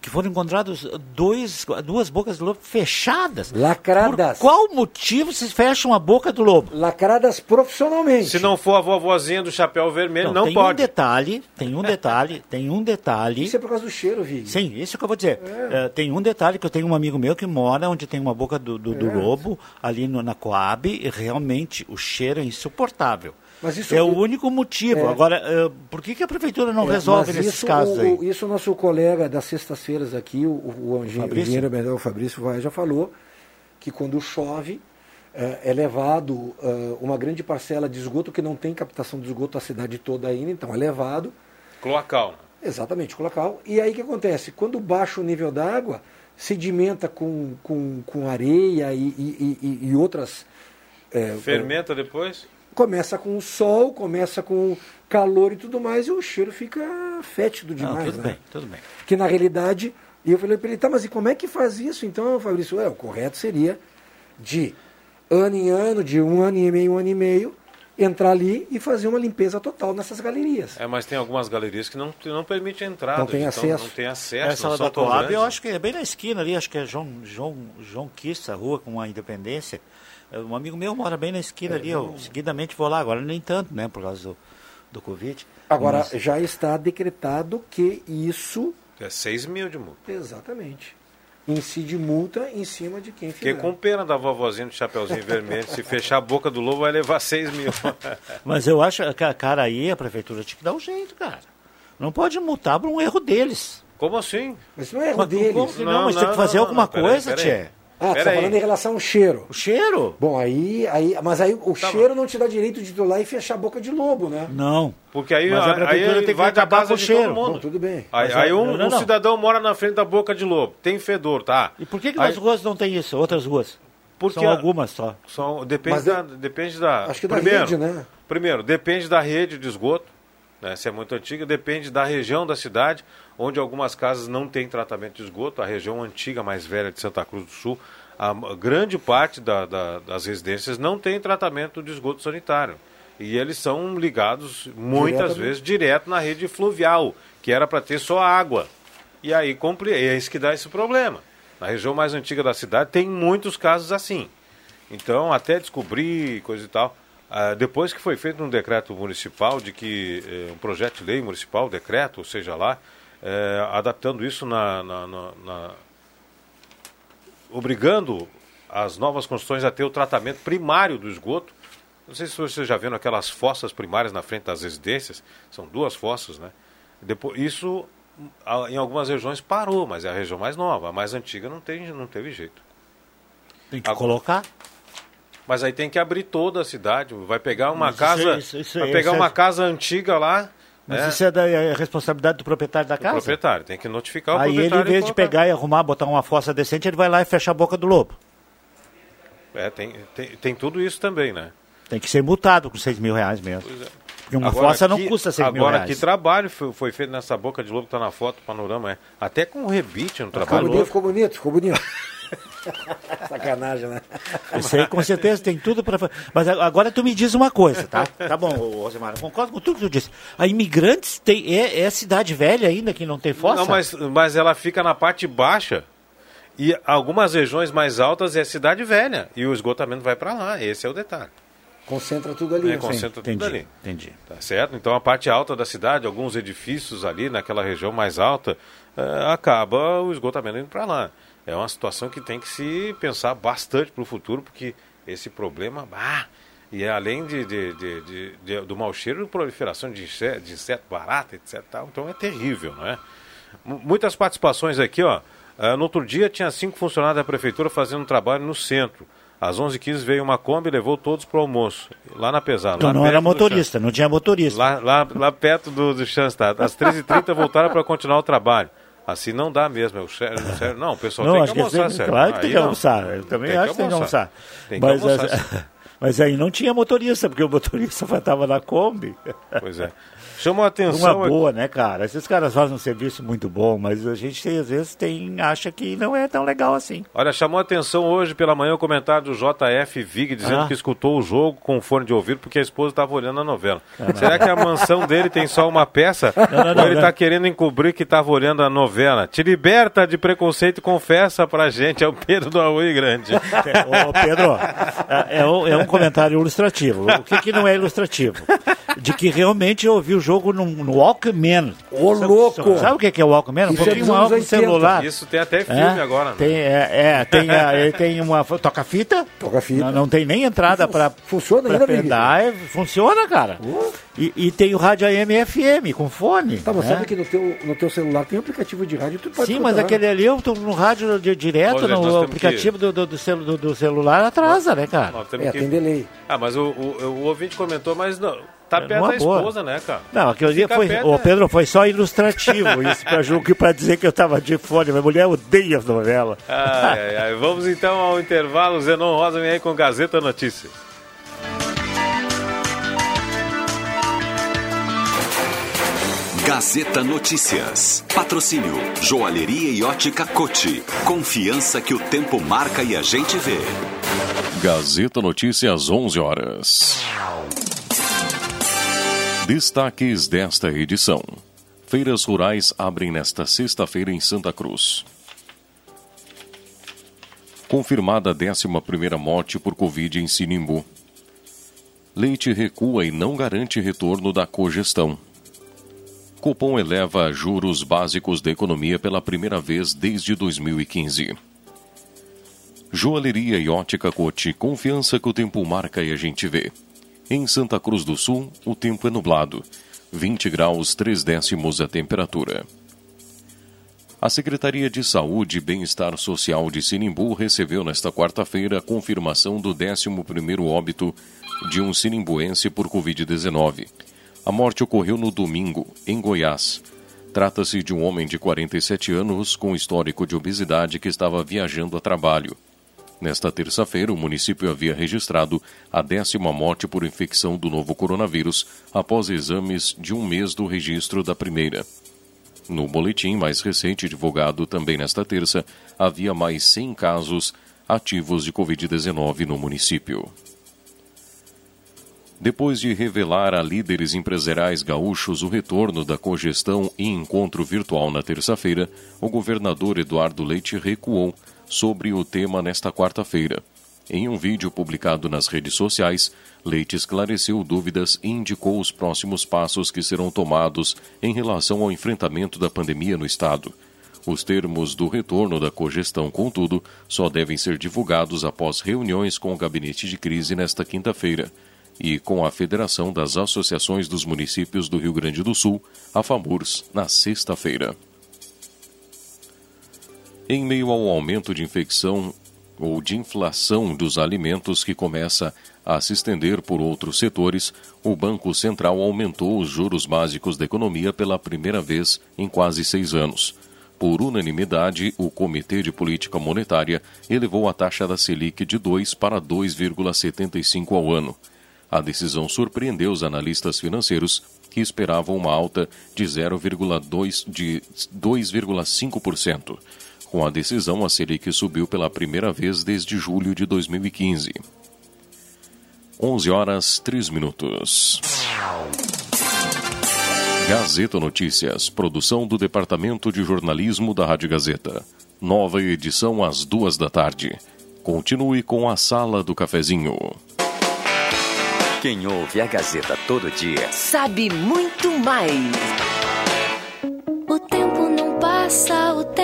[SPEAKER 5] que foram encontrados dois, duas bocas do lobo fechadas.
[SPEAKER 3] Lacradas.
[SPEAKER 5] Por qual motivo se fecham a boca do lobo?
[SPEAKER 3] Lacradas profissionalmente.
[SPEAKER 2] Se não for a vovozinha do chapéu vermelho, não, não
[SPEAKER 5] tem
[SPEAKER 2] pode.
[SPEAKER 5] Tem um detalhe, tem um detalhe, *laughs* tem um detalhe.
[SPEAKER 3] Isso é por causa do cheiro, Vig.
[SPEAKER 5] Sim, isso que eu vou dizer. É. Uh, tem um detalhe que eu tenho um amigo meu que mora onde tem uma boca do, do, é. do lobo, ali no, na Coab, e realmente o cheiro é insuportável. Mas isso, é o único motivo. É. Agora, uh, por que, que a prefeitura não é, resolve nesses
[SPEAKER 3] isso,
[SPEAKER 5] casos aí?
[SPEAKER 3] O, isso o nosso colega das sextas-feiras aqui, o, o, o engenheiro Fabrício? Fabrício Vai, já falou que quando chove uh, é levado uh, uma grande parcela de esgoto que não tem captação de esgoto a cidade toda ainda, então é levado.
[SPEAKER 2] Cloacal.
[SPEAKER 3] Exatamente, cloacal. E aí o que acontece? Quando baixa o nível d'água, sedimenta com, com, com areia e, e, e, e outras.
[SPEAKER 2] É, Fermenta depois?
[SPEAKER 3] Começa com o sol, começa com calor e tudo mais, e o cheiro fica fétido demais. Não,
[SPEAKER 5] tudo
[SPEAKER 3] né?
[SPEAKER 5] bem, tudo bem.
[SPEAKER 3] Que na realidade, e eu falei para ele, tá, mas e como é que faz isso? Então, Fabrício, é, o correto seria de ano em ano, de um ano e meio, um ano e meio, entrar ali e fazer uma limpeza total nessas galerias.
[SPEAKER 2] É, mas tem algumas galerias que não, não permitem entrar.
[SPEAKER 3] Não tem então acesso.
[SPEAKER 2] Não tem acesso.
[SPEAKER 5] Essa da Coab, eu acho que é bem na esquina ali, acho que é João, João, João Quista, rua com a Independência. Um amigo meu mora bem na esquina é, ali, eu seguidamente vou lá, agora nem tanto, né, por causa do, do Covid.
[SPEAKER 3] Agora, mas... já está decretado que isso...
[SPEAKER 2] É 6 mil de multa.
[SPEAKER 3] Exatamente. Incide multa em cima de quem fizer.
[SPEAKER 2] Porque com pena da vovozinha do Chapeuzinho *laughs* Vermelho, se fechar a boca do lobo vai levar 6 mil. *laughs*
[SPEAKER 5] mas eu acho que, cara, aí a prefeitura tinha que dar um jeito, cara. Não pode multar por um erro deles.
[SPEAKER 2] Como assim?
[SPEAKER 3] Mas não é erro mas, deles.
[SPEAKER 5] Como, não, não, mas não, tem que fazer alguma coisa, Tchê.
[SPEAKER 3] Ah, você
[SPEAKER 2] Pera
[SPEAKER 3] tá
[SPEAKER 2] aí.
[SPEAKER 3] falando em relação ao cheiro.
[SPEAKER 5] O cheiro?
[SPEAKER 3] Bom, aí, aí mas aí o
[SPEAKER 2] Tá
[SPEAKER 3] cheiro não te dá direito de tu ir lá e fechar a boca de lobo, né?
[SPEAKER 5] Não.
[SPEAKER 2] Porque aí,
[SPEAKER 5] Mas a
[SPEAKER 2] aí
[SPEAKER 5] prefeitura tem que
[SPEAKER 2] vai da
[SPEAKER 5] acabar com o cheiro.
[SPEAKER 2] todo
[SPEAKER 3] Bom,
[SPEAKER 2] mundo.
[SPEAKER 3] tudo bem.
[SPEAKER 2] Aí, aí
[SPEAKER 5] é-
[SPEAKER 2] um,
[SPEAKER 5] não, não,
[SPEAKER 2] um cidadão mora na frente da boca de lobo, tem fedor, tá?
[SPEAKER 5] E por que, que
[SPEAKER 2] Aí-
[SPEAKER 5] nas ruas não tem isso? Outras ruas?
[SPEAKER 2] Porque
[SPEAKER 5] São algumas só.
[SPEAKER 2] São, depende,
[SPEAKER 3] Mas
[SPEAKER 2] da,
[SPEAKER 3] é-
[SPEAKER 2] depende da.
[SPEAKER 3] Acho que da
[SPEAKER 2] primeiro,
[SPEAKER 3] rede, né?
[SPEAKER 2] Primeiro, depende da rede de esgoto, né, se é muito antiga, depende da região da cidade, onde algumas casas não têm tratamento de esgoto, a região antiga mais velha de Santa Cruz do Sul, a grande parte da- da- das residências não tem tratamento de esgoto sanitário. E eles são ligados muitas vezes direto na rede fluvial, que era para ter só água. E aí é isso que dá esse problema. Na região mais antiga da cidade tem muitos casos assim. Então, até descobrir coisa e tal. ah, depois que foi feito um decreto municipal de que eh, um projeto de lei municipal, decreto, ou seja lá, eh, adaptando isso na, na- na- na- obrigando as novas construções a ter o tratamento primário do esgoto. Não sei se vocês já viram aquelas fossas primárias na frente das residências, são duas fossas, né? Depois, isso em algumas regiões parou, mas é a região mais nova, a mais antiga não, tem, não teve jeito.
[SPEAKER 5] Tem que
[SPEAKER 2] Agora-
[SPEAKER 5] colocar.
[SPEAKER 2] Mas aí tem que abrir toda a cidade. Vai pegar uma
[SPEAKER 5] Mas isso
[SPEAKER 2] casa,
[SPEAKER 5] é- isso- isso
[SPEAKER 2] vai
[SPEAKER 5] é-
[SPEAKER 2] pegar
[SPEAKER 5] isso é-
[SPEAKER 2] uma casa antiga lá,
[SPEAKER 5] Mas
[SPEAKER 2] né,
[SPEAKER 5] isso é da é responsabilidade do proprietário da casa.
[SPEAKER 2] proprietário. Tem que notificar o
[SPEAKER 5] Aí ele, em
[SPEAKER 2] proprietário. e
[SPEAKER 5] vez de
[SPEAKER 2] colocar.
[SPEAKER 5] pegar e arrumar, botar uma fossa decente, ele vai lá e fecha a boca do lobo.
[SPEAKER 2] É, tem, tem, tem tudo isso também, né?
[SPEAKER 5] Tem que ser multado com 6 mil reais mesmo. Porque uma fossa não
[SPEAKER 2] que-
[SPEAKER 5] custa 6 mil
[SPEAKER 2] Agora,
[SPEAKER 5] reais.
[SPEAKER 2] que trabalho foi, foi feito nessa boca de lobo que tá na foto, panorama, é. Até com rebite no
[SPEAKER 3] Ficou
[SPEAKER 2] trabalho.
[SPEAKER 3] bonito, ficou bonito, ficou bonito. *laughs* *laughs* Sacanagem, né?
[SPEAKER 5] Isso aí com certeza tem tudo para Mas a- agora tu me diz uma coisa, tá? Tá bom, Rosemar, concordo com tudo que tu disse. A imigrantes tem. É, é cidade velha ainda que não tem fossa?
[SPEAKER 2] Não, mas, mas ela fica na parte baixa. E algumas regiões mais altas é cidade velha. E o esgotamento vai para lá. Esse é o detalhe.
[SPEAKER 3] Concentra tudo ali.
[SPEAKER 2] É,
[SPEAKER 3] né?
[SPEAKER 2] concentra tudo
[SPEAKER 5] entendi,
[SPEAKER 2] ali.
[SPEAKER 5] entendi.
[SPEAKER 2] Tá certo? Então a parte alta da cidade, alguns edifícios ali naquela região mais alta, eh, acaba o esgotamento indo para lá. É uma situação que tem que se pensar bastante para o futuro, porque esse problema, ah, e é além de, de- de- de- do mau cheiro, proliferação de inseto, de inseto barata, etc. tal. Então é terrível, não é? M- Muitas participações aqui, ó. Ah, no outro dia tinha cinco funcionários da prefeitura fazendo um trabalho no centro. Às 11h15 veio uma Kombi e levou todos para o almoço, lá na pesada.
[SPEAKER 5] Então não era motorista, não tinha motorista.
[SPEAKER 2] Lá, lá, lá perto do, do Schanstatt. Às 13h30 voltaram para continuar o trabalho. Assim não dá mesmo. Eu, sério, sério, não, o pessoal
[SPEAKER 5] Não,
[SPEAKER 2] tem que almoçar, sério.
[SPEAKER 5] Claro que tem que almoçar. Eu também
[SPEAKER 2] Tem
[SPEAKER 5] acho que tem que almoçar.
[SPEAKER 2] Tem que
[SPEAKER 5] mas,
[SPEAKER 2] almoçar, *laughs*
[SPEAKER 5] mas aí não tinha motorista, porque o motorista *laughs* estava na Kombi.
[SPEAKER 2] Pois é. Chamou a atenção.
[SPEAKER 5] Uma boa, né, cara? Esses caras fazem um serviço muito bom, mas a gente às vezes tem, acha que não é tão legal assim.
[SPEAKER 2] Olha, chamou a atenção hoje pela manhã o comentário do JF Vig dizendo
[SPEAKER 5] Ah.
[SPEAKER 2] que escutou o jogo com fone de ouvido porque a esposa estava olhando a novela. Será que a mansão dele tem só uma peça?
[SPEAKER 5] Não, não,
[SPEAKER 2] Ou
[SPEAKER 5] não,
[SPEAKER 2] ele
[SPEAKER 5] não.
[SPEAKER 2] está querendo encobrir que estava olhando a novela? Te liberta de preconceito e confessa pra gente. É o Pedro do Aui Grande. *laughs*
[SPEAKER 5] Ô, Pedro, é, é um, é um comentário ilustrativo. O que, que não é ilustrativo? De que realmente eu ouvi o jogo no, no Walkman.
[SPEAKER 3] Ô, louco!
[SPEAKER 5] Sabe o que que é o Walkman? Um
[SPEAKER 3] é
[SPEAKER 5] pouquinho maior que o
[SPEAKER 3] 80.
[SPEAKER 5] celular.
[SPEAKER 2] Isso tem até filme
[SPEAKER 5] É,
[SPEAKER 2] agora. né?
[SPEAKER 5] Tem, é, é, tem, a- ele tem uma. Toca-fita?
[SPEAKER 3] Toca-fita.
[SPEAKER 5] Não, não tem nem entrada para.
[SPEAKER 3] Funciona ainda, Miguel?
[SPEAKER 5] pendrive. Funciona, cara. E, e tem o rádio AM e FM com fone.
[SPEAKER 3] Tá, mas
[SPEAKER 5] né?
[SPEAKER 3] sabe que no teu, no teu celular tem um aplicativo de rádio, tu pode
[SPEAKER 5] Sim, mas aquele ali eu tô no rádio de- direto, no aplicativo do, do, do, celu- do- do celular atrasa, né, cara?
[SPEAKER 2] Nós
[SPEAKER 3] É,
[SPEAKER 2] que-
[SPEAKER 3] tem delay.
[SPEAKER 2] Ah, mas o, o, o ouvinte comentou, mas não, tá perto
[SPEAKER 5] numa
[SPEAKER 2] da
[SPEAKER 5] boa.
[SPEAKER 2] esposa, né, cara?
[SPEAKER 5] Não, aquele dia foi.
[SPEAKER 2] perto,
[SPEAKER 5] Ô. Pedro, foi só ilustrativo. Isso pra, ju- que *laughs* pra dizer que eu tava de fone. Minha mulher odeia as novelas.
[SPEAKER 2] Ai, ai, ai. Vamos então ao intervalo. Zenon Rosa vem aí com Gazeta Notícias.
[SPEAKER 9] Gazeta Notícias. Patrocínio Joalheria e Ótica Cote. Confiança que o tempo marca e a gente vê.
[SPEAKER 4] Gazeta Notícias, 11 horas. Destaques desta edição. Feiras rurais abrem nesta sexta-feira em Santa Cruz. Confirmada a 11ª morte por Covid em Sinimbu. Leite recua e não garante retorno da cogestão. Copom eleva juros básicos da economia pela primeira vez desde 2015. Joalheria e ótica Cote, confiança que o tempo marca e a gente vê. Em Santa Cruz do Sul, o tempo é nublado. 20 graus 3 décimos a temperatura. A Secretaria de Saúde e Bem-Estar Social de Sinimbu recebeu nesta quarta-feira a confirmação do 11º óbito de um sinimbuense por Covid-19. A morte ocorreu no domingo, em Goiás. Trata-se de um homem de 47 anos com histórico de obesidade que estava viajando a trabalho. Nesta terça-feira, o município havia registrado a décima morte por infecção do novo coronavírus após exames de um mês do registro da primeira. No boletim mais recente, divulgado também nesta terça, havia mais 100 casos ativos de Covid-19 no município. Depois de revelar a líderes empresariais gaúchos o retorno da cogestão e encontro virtual na terça-feira, o governador Eduardo Leite recuou sobre o tema nesta quarta-feira. Em um vídeo publicado nas redes sociais, Leite esclareceu dúvidas e indicou os próximos passos que serão tomados em relação ao enfrentamento da pandemia no Estado. Os termos do retorno da cogestão, contudo, só devem ser divulgados após reuniões com o gabinete de crise nesta quinta-feira e com a Federação das Associações dos Municípios do Rio Grande do Sul, a FAMURS, na sexta-feira. Em meio ao aumento de infecção ou de inflação dos alimentos que começa a se estender por outros setores, o Banco Central aumentou os juros básicos da economia pela primeira vez em quase seis anos. Por unanimidade, o Comitê de Política Monetária elevou a taxa da Selic de 2 para 2,75 ao ano. A decisão surpreendeu os analistas financeiros, que esperavam uma alta de 0,2 de 2,5%. Com a decisão, a Selic subiu pela primeira vez desde julho de 2015. 11 horas 3 minutos. Gazeta Notícias, produção do Departamento de Jornalismo da Rádio Gazeta. Nova edição às duas da tarde. Continue com a Sala do Cafezinho.
[SPEAKER 10] Quem ouve a Gazeta todo dia sabe muito mais.
[SPEAKER 11] O tempo não passa, o tempo não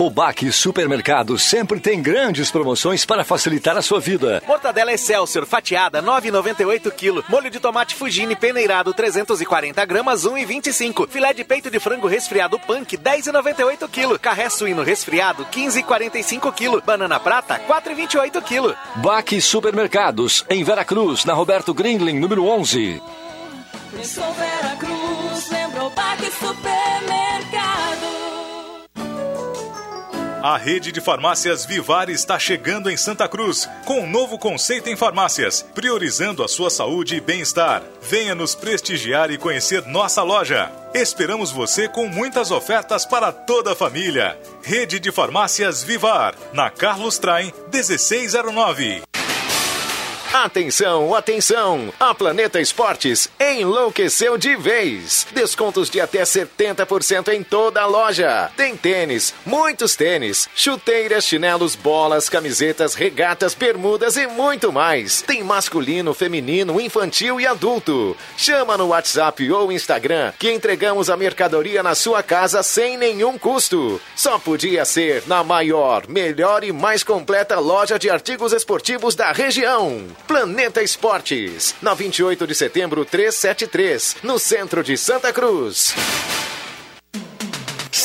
[SPEAKER 1] O Baque Supermercado sempre tem grandes promoções para facilitar a sua vida.
[SPEAKER 12] Mortadela Excelsior fatiada 9,98 kg. Molho de tomate Fugini peneirado 340 gramas 1,25. Filé de peito de frango resfriado Punk 10,98 kg. Carré suíno resfriado 15,45 kg. Banana prata 4,28 kg.
[SPEAKER 1] Baque Supermercados em Veracruz, na Roberto Grindlin, número 11.
[SPEAKER 13] Pensou Veracruz, lembrou Baque Supermercado.
[SPEAKER 14] A rede de farmácias Vivar está chegando em Santa Cruz, com um novo conceito em farmácias, priorizando a sua saúde e bem-estar. Venha nos prestigiar e conhecer nossa loja. Esperamos você com muitas ofertas para toda a família. Rede de Farmácias Vivar, na Carlos Traem 1609.
[SPEAKER 15] Atenção, atenção! A Planeta Esportes enlouqueceu de vez. Descontos de até 70% em toda a loja. Tem tênis, muitos tênis, chuteiras, chinelos, bolas, camisetas, regatas, bermudas e muito mais. Tem masculino, feminino, infantil e adulto. Chama no WhatsApp ou Instagram que entregamos a mercadoria na sua casa sem nenhum custo. Só podia ser na maior, melhor e mais completa loja de artigos esportivos da região. Planeta Esportes, na 28 de setembro 373, no centro de Santa Cruz.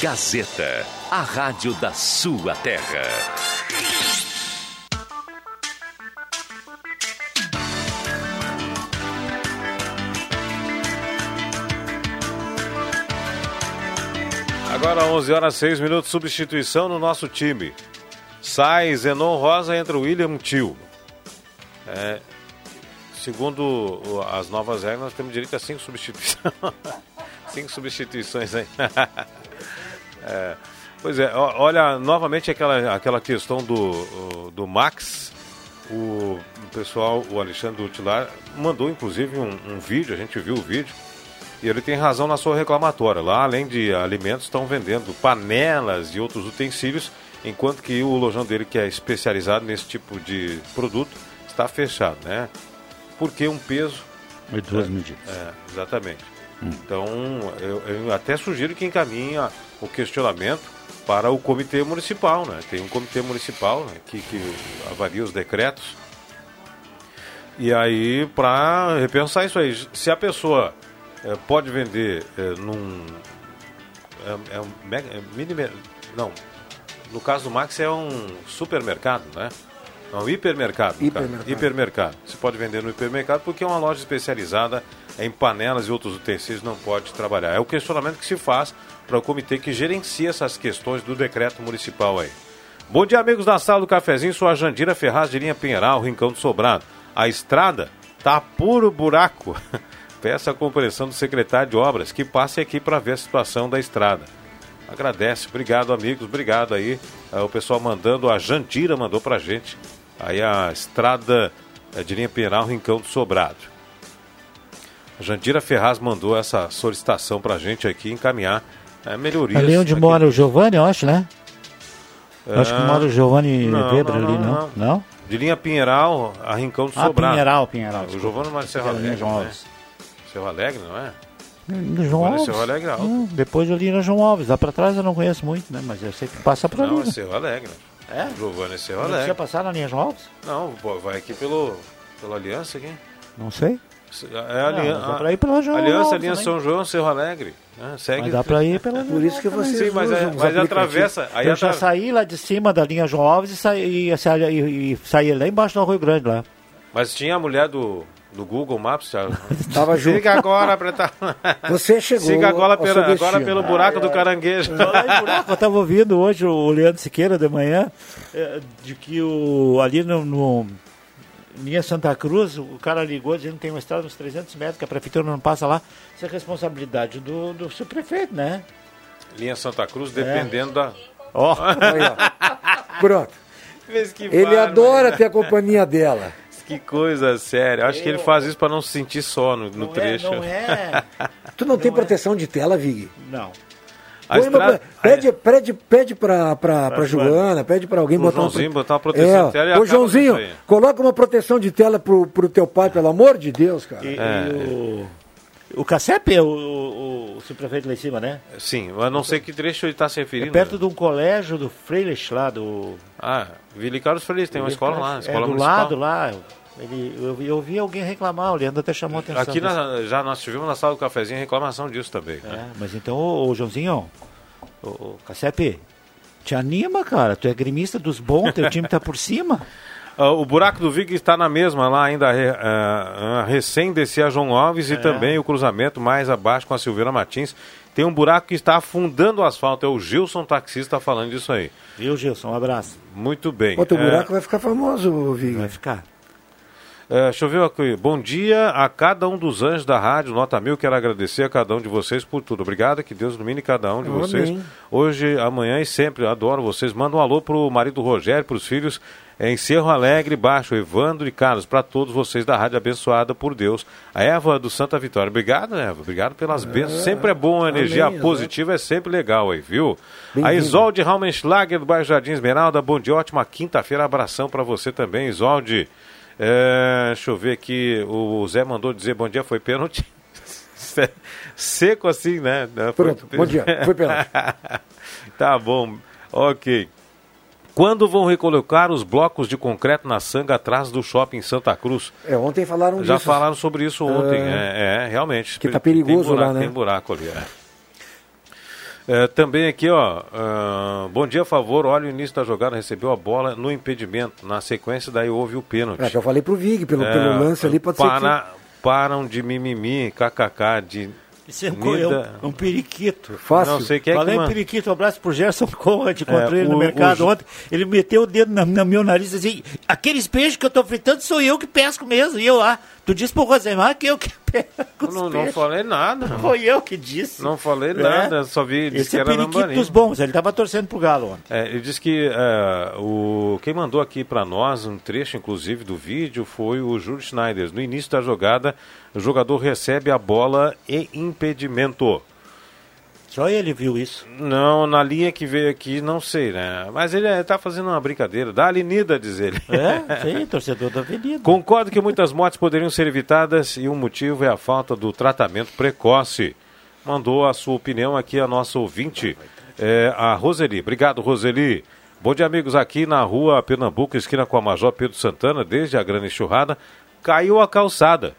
[SPEAKER 8] Gazeta, a rádio da sua terra.
[SPEAKER 2] Agora 11 horas 6 minutos, substituição no nosso time. Sai Zenon Rosa, entra William Tio. É, segundo as novas regras, nós temos direito a cinco substituições. *laughs* cinco substituições aí. *laughs* É, pois é, olha, novamente aquela, aquela questão do, do Max. O, pessoal, o Alexandre Utilar, mandou inclusive um, um vídeo, a gente viu o vídeo. E ele tem razão na sua reclamatória. Lá, além de alimentos, estão vendendo panelas e outros utensílios, enquanto que o lojão dele, que é especializado nesse tipo de produto, está fechado, né? Porque um peso.
[SPEAKER 5] E duas
[SPEAKER 2] É,
[SPEAKER 5] medidas.
[SPEAKER 2] É, exatamente. Então, eu, eu até sugiro que encaminhe o questionamento para o comitê municipal, né? Tem um comitê municipal né, que, que avalia os decretos. E aí, para repensar isso aí, se a pessoa eh, pode vender eh, num. É, é um mega, é mini, não, no caso do Max é um supermercado, né? É um hipermercado.
[SPEAKER 3] Hipermercado.
[SPEAKER 2] hipermercado. Você pode vender no hipermercado porque é uma loja especializada em panelas e outros utensílios, não pode trabalhar. É o questionamento que se faz para o comitê que gerencia essas questões do decreto municipal aí. Bom dia, amigos da sala do cafezinho. Sou a Jandira Ferraz de linha Pinheiral, Rincão do Sobrado. A estrada tá puro buraco. *laughs* Peço a compreensão do secretário de obras que passe aqui para ver a situação da estrada. Agradece, obrigado amigos, obrigado aí. eh, o pessoal mandando, a Jandira mandou pra gente. Aí a estrada eh, de linha Pinheiral, Rincão do Sobrado. A Jandira Ferraz mandou essa solicitação pra gente aqui encaminhar eh, melhorias.
[SPEAKER 5] Ali onde mora o Giovanni, eu acho, né? Eu acho que
[SPEAKER 2] Ah,
[SPEAKER 5] mora o Giovanni
[SPEAKER 2] não,
[SPEAKER 5] ali,
[SPEAKER 2] não,
[SPEAKER 5] não? Não?
[SPEAKER 2] De linha Pinheiral a Rincão do
[SPEAKER 5] Ah,
[SPEAKER 2] Sobrado.
[SPEAKER 5] Pinheiral, Pinheiral,
[SPEAKER 2] O
[SPEAKER 5] desculpa.
[SPEAKER 2] Giovanni mora em Serra Alegre,
[SPEAKER 5] João
[SPEAKER 2] não é?
[SPEAKER 5] Alves.
[SPEAKER 2] Serra Alegre, não é?
[SPEAKER 5] No João
[SPEAKER 2] Giovanni
[SPEAKER 5] Alves.
[SPEAKER 2] Serra Alegre alto.
[SPEAKER 5] Não, depois ali na João Alves. Lá pra trás eu não conheço muito, né? Mas eu sei que passa por ali.
[SPEAKER 2] Não, é
[SPEAKER 5] né?
[SPEAKER 2] Serra Alegre.
[SPEAKER 5] É?
[SPEAKER 2] Giovanni é Serra Alegre.
[SPEAKER 5] precisa passar na linha João Alves?
[SPEAKER 2] Não, vai aqui pelo, pela Aliança aqui.
[SPEAKER 5] Não sei.
[SPEAKER 2] É a aliança.
[SPEAKER 5] mas dá pra ir pela João
[SPEAKER 2] Aliança,
[SPEAKER 5] também.
[SPEAKER 2] São João, Cerro Alegre. né? Segue.
[SPEAKER 5] Mas dá pra ir pela
[SPEAKER 3] Por isso que vocês
[SPEAKER 2] Sim, mas, é, mas atravessa. Aí
[SPEAKER 5] eu já saí lá de cima da linha João Alves e saí, e, e- e saí lá embaixo do Rio Grande lá.
[SPEAKER 2] Mas tinha a mulher do, do Google Maps, já. *laughs*
[SPEAKER 3] Tava junto.
[SPEAKER 2] Siga agora, Preta. *laughs*
[SPEAKER 3] Você chegou
[SPEAKER 2] Siga agora,
[SPEAKER 3] seu
[SPEAKER 2] agora pelo buraco do caranguejo.
[SPEAKER 5] Eu estava ouvindo hoje o Leandro Siqueira de manhã, eh, de que o, ali no, no linha Santa Cruz, o cara ligou dizendo que tem uma estrada uns 300 metros, que a prefeitura não passa lá. Isso é responsabilidade do, do subprefeito, né?
[SPEAKER 2] Linha Santa Cruz, dependendo da.
[SPEAKER 5] Ó. *laughs*
[SPEAKER 3] Aí, ó. Pronto. Ele adora ter a companhia dela.
[SPEAKER 2] Que coisa séria. Acho que ele faz isso para não se sentir só no, no
[SPEAKER 5] Não é-
[SPEAKER 2] trecho.
[SPEAKER 5] não é. *laughs*
[SPEAKER 3] Tu não, tem proteção de tela, Vig?
[SPEAKER 5] Não.
[SPEAKER 2] A
[SPEAKER 3] Põe uma-
[SPEAKER 2] estrada-
[SPEAKER 3] pede, pede, pede pra, pra, pra
[SPEAKER 2] Joana.
[SPEAKER 3] Joana, pede pra alguém botar uma
[SPEAKER 2] Joãozinho
[SPEAKER 3] pro-
[SPEAKER 2] botar uma proteção de tela e
[SPEAKER 3] Ô, Joãozinho, coloca uma proteção de tela pro, pro teu pai, pelo amor de Deus, cara.
[SPEAKER 5] E,
[SPEAKER 2] É.
[SPEAKER 5] e o, o Cacep é o, o, o subprefeito lá em cima, né?
[SPEAKER 2] Sim, eu não sei que trecho ele está se
[SPEAKER 5] É
[SPEAKER 2] referindo.
[SPEAKER 5] perto de um colégio do Freilich lá, do...
[SPEAKER 2] Ah, Vili Carlos Feliz, tem uma escola lá,
[SPEAKER 5] É,
[SPEAKER 2] escola
[SPEAKER 5] do
[SPEAKER 2] municipal.
[SPEAKER 5] lado lá. Ele, eu, eu vi alguém reclamar, o Leandro até chamou a atenção.
[SPEAKER 2] Aqui na- já nós tivemos na sala do cafezinho reclamação disso também.
[SPEAKER 5] É,
[SPEAKER 2] né?
[SPEAKER 5] mas então, ô, ô, Joãozinho, ô, ô, Cacep, te anima, cara. Tu é gremista dos bons, teu time tá por cima. *laughs*
[SPEAKER 2] Ah, o buraco do Vig está na mesma lá ainda, ah, ah, recém descer a João Alves
[SPEAKER 5] É.
[SPEAKER 2] e também o cruzamento mais abaixo com a Silveira Martins. Tem um buraco que está afundando o asfalto. É o Gilson taxista falando disso aí.
[SPEAKER 5] Viu, Gilson? Um abraço.
[SPEAKER 2] Muito bem.
[SPEAKER 3] Teu
[SPEAKER 2] É,
[SPEAKER 3] buraco vai ficar famoso, Vig.
[SPEAKER 5] Vai ficar.
[SPEAKER 2] É, deixa eu ver aqui. Bom dia a cada um dos anjos da rádio Nota Mil. Quero agradecer a cada um de vocês por tudo. Obrigado, que Deus ilumine cada um de
[SPEAKER 3] Amém.
[SPEAKER 2] vocês. Hoje, amanhã e sempre. Adoro vocês. Manda um alô pro marido Rogério, pros filhos em Cerro Alegre, Baixo, Evandro e Carlos. Para todos vocês da rádio abençoada por Deus. A Eva do Santa Vitória. Obrigado, Eva. Obrigado pelas bênçãos. Sempre é bom, a energia
[SPEAKER 3] Amém,
[SPEAKER 2] positiva é sempre legal aí, viu? A. Isolde Raumenschlager do bairro Jardim Esmeralda. Bom dia, ótima quinta-feira. Abração para você também, Isolde. É, deixa eu ver aqui. O Zé mandou dizer bom dia, foi pênalti. *laughs* Seco assim, né?
[SPEAKER 3] Pronto, bom dia, foi pênalti. *laughs*
[SPEAKER 2] tá bom, ok. Quando vão recolocar os blocos de concreto na sanga atrás do shopping Santa Cruz?
[SPEAKER 3] É, ontem falaram
[SPEAKER 2] Já
[SPEAKER 3] disso.
[SPEAKER 2] falaram sobre isso ontem,
[SPEAKER 3] É.
[SPEAKER 2] é, é, realmente.
[SPEAKER 3] Que tá
[SPEAKER 2] Tem
[SPEAKER 3] perigoso
[SPEAKER 2] buraco,
[SPEAKER 3] lá, né?
[SPEAKER 2] Tem buraco ali, é. É, também aqui, ó, ah, bom dia a favor, olha o início da jogada, recebeu a bola no impedimento, na sequência daí houve o pênalti.
[SPEAKER 3] É, que eu falei pro Vig, pelo,
[SPEAKER 2] É,
[SPEAKER 3] pelo lance ali, pode
[SPEAKER 2] para,
[SPEAKER 3] ser
[SPEAKER 2] Param de mimimi, kkk, de...
[SPEAKER 5] Isso é um,
[SPEAKER 2] Nida-
[SPEAKER 5] é um, um periquito.
[SPEAKER 2] Fácil. Não sei quem é que
[SPEAKER 5] Falei em
[SPEAKER 2] manda.
[SPEAKER 5] periquito, um abraço pro Gerson Conrad, encontrei
[SPEAKER 2] É,
[SPEAKER 5] ele no
[SPEAKER 2] o-
[SPEAKER 5] mercado
[SPEAKER 2] o-
[SPEAKER 5] ontem. Ele meteu o dedo na, na meu nariz assim, aqueles peixes que eu tô fritando sou eu que pesco mesmo. E eu lá, tu disse pro Rosemar que eu que *laughs* pesco os
[SPEAKER 2] Não, não falei nada. *laughs*
[SPEAKER 5] Foi eu que disse.
[SPEAKER 2] Não falei
[SPEAKER 5] É.
[SPEAKER 2] nada, só vi, disse
[SPEAKER 5] Esse
[SPEAKER 2] que
[SPEAKER 5] é
[SPEAKER 2] era
[SPEAKER 5] periquito
[SPEAKER 2] lambarim.
[SPEAKER 5] dos bons, ele tava torcendo pro Galo ontem.
[SPEAKER 2] É, ele disse que é, o, quem mandou aqui para nós um trecho, inclusive, do vídeo foi o Júlio Schneider. No início da jogada, o jogador recebe a bola e impedimento.
[SPEAKER 5] Só ele viu isso.
[SPEAKER 2] Não, na linha que veio aqui, não sei, né? Mas ele está fazendo uma brincadeira. Dá Avenida, diz ele.
[SPEAKER 5] É, sim, *laughs* torcedor da Avenida.
[SPEAKER 2] Concordo que muitas mortes poderiam ser evitadas e um motivo é a falta do tratamento precoce. Mandou a sua opinião aqui a nossa ouvinte, é, a Roseli. Obrigado, Roseli. Bom dia, amigos. Aqui na rua Pernambuco, esquina com a Major Pedro Santana, desde a grande enxurrada, caiu a calçada.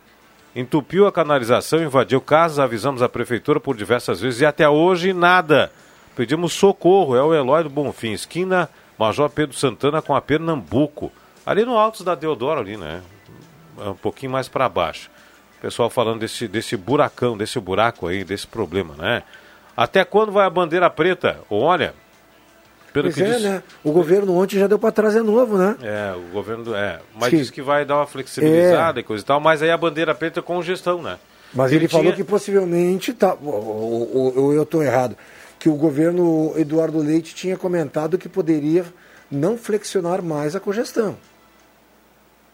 [SPEAKER 2] Entupiu a canalização, invadiu casas, avisamos a prefeitura por diversas vezes e até hoje nada. Pedimos socorro, é o Eloy do Bonfim, esquina Major Pedro Santana com a Pernambuco. Ali no Altos da Deodoro, ali, né? um pouquinho mais para baixo. O pessoal falando desse, desse buracão, desse buraco aí, desse problema, né? Até quando vai a bandeira preta? Olha, pelo
[SPEAKER 3] Pois
[SPEAKER 2] que
[SPEAKER 3] é,
[SPEAKER 2] diz,
[SPEAKER 3] né? O governo ontem já deu para trás de novo, né?
[SPEAKER 2] é, o governo, do- é, mas
[SPEAKER 3] Sim.
[SPEAKER 2] diz que vai dar uma flexibilizada e coisa e tal, mas aí a bandeira preta é com gestão, né?
[SPEAKER 3] Mas ele, falou
[SPEAKER 2] tinha-
[SPEAKER 3] que possivelmente, tá, ou, ou- ou eu estou errado, que o governo Eduardo Leite tinha comentado que poderia não flexionar mais a cogestão.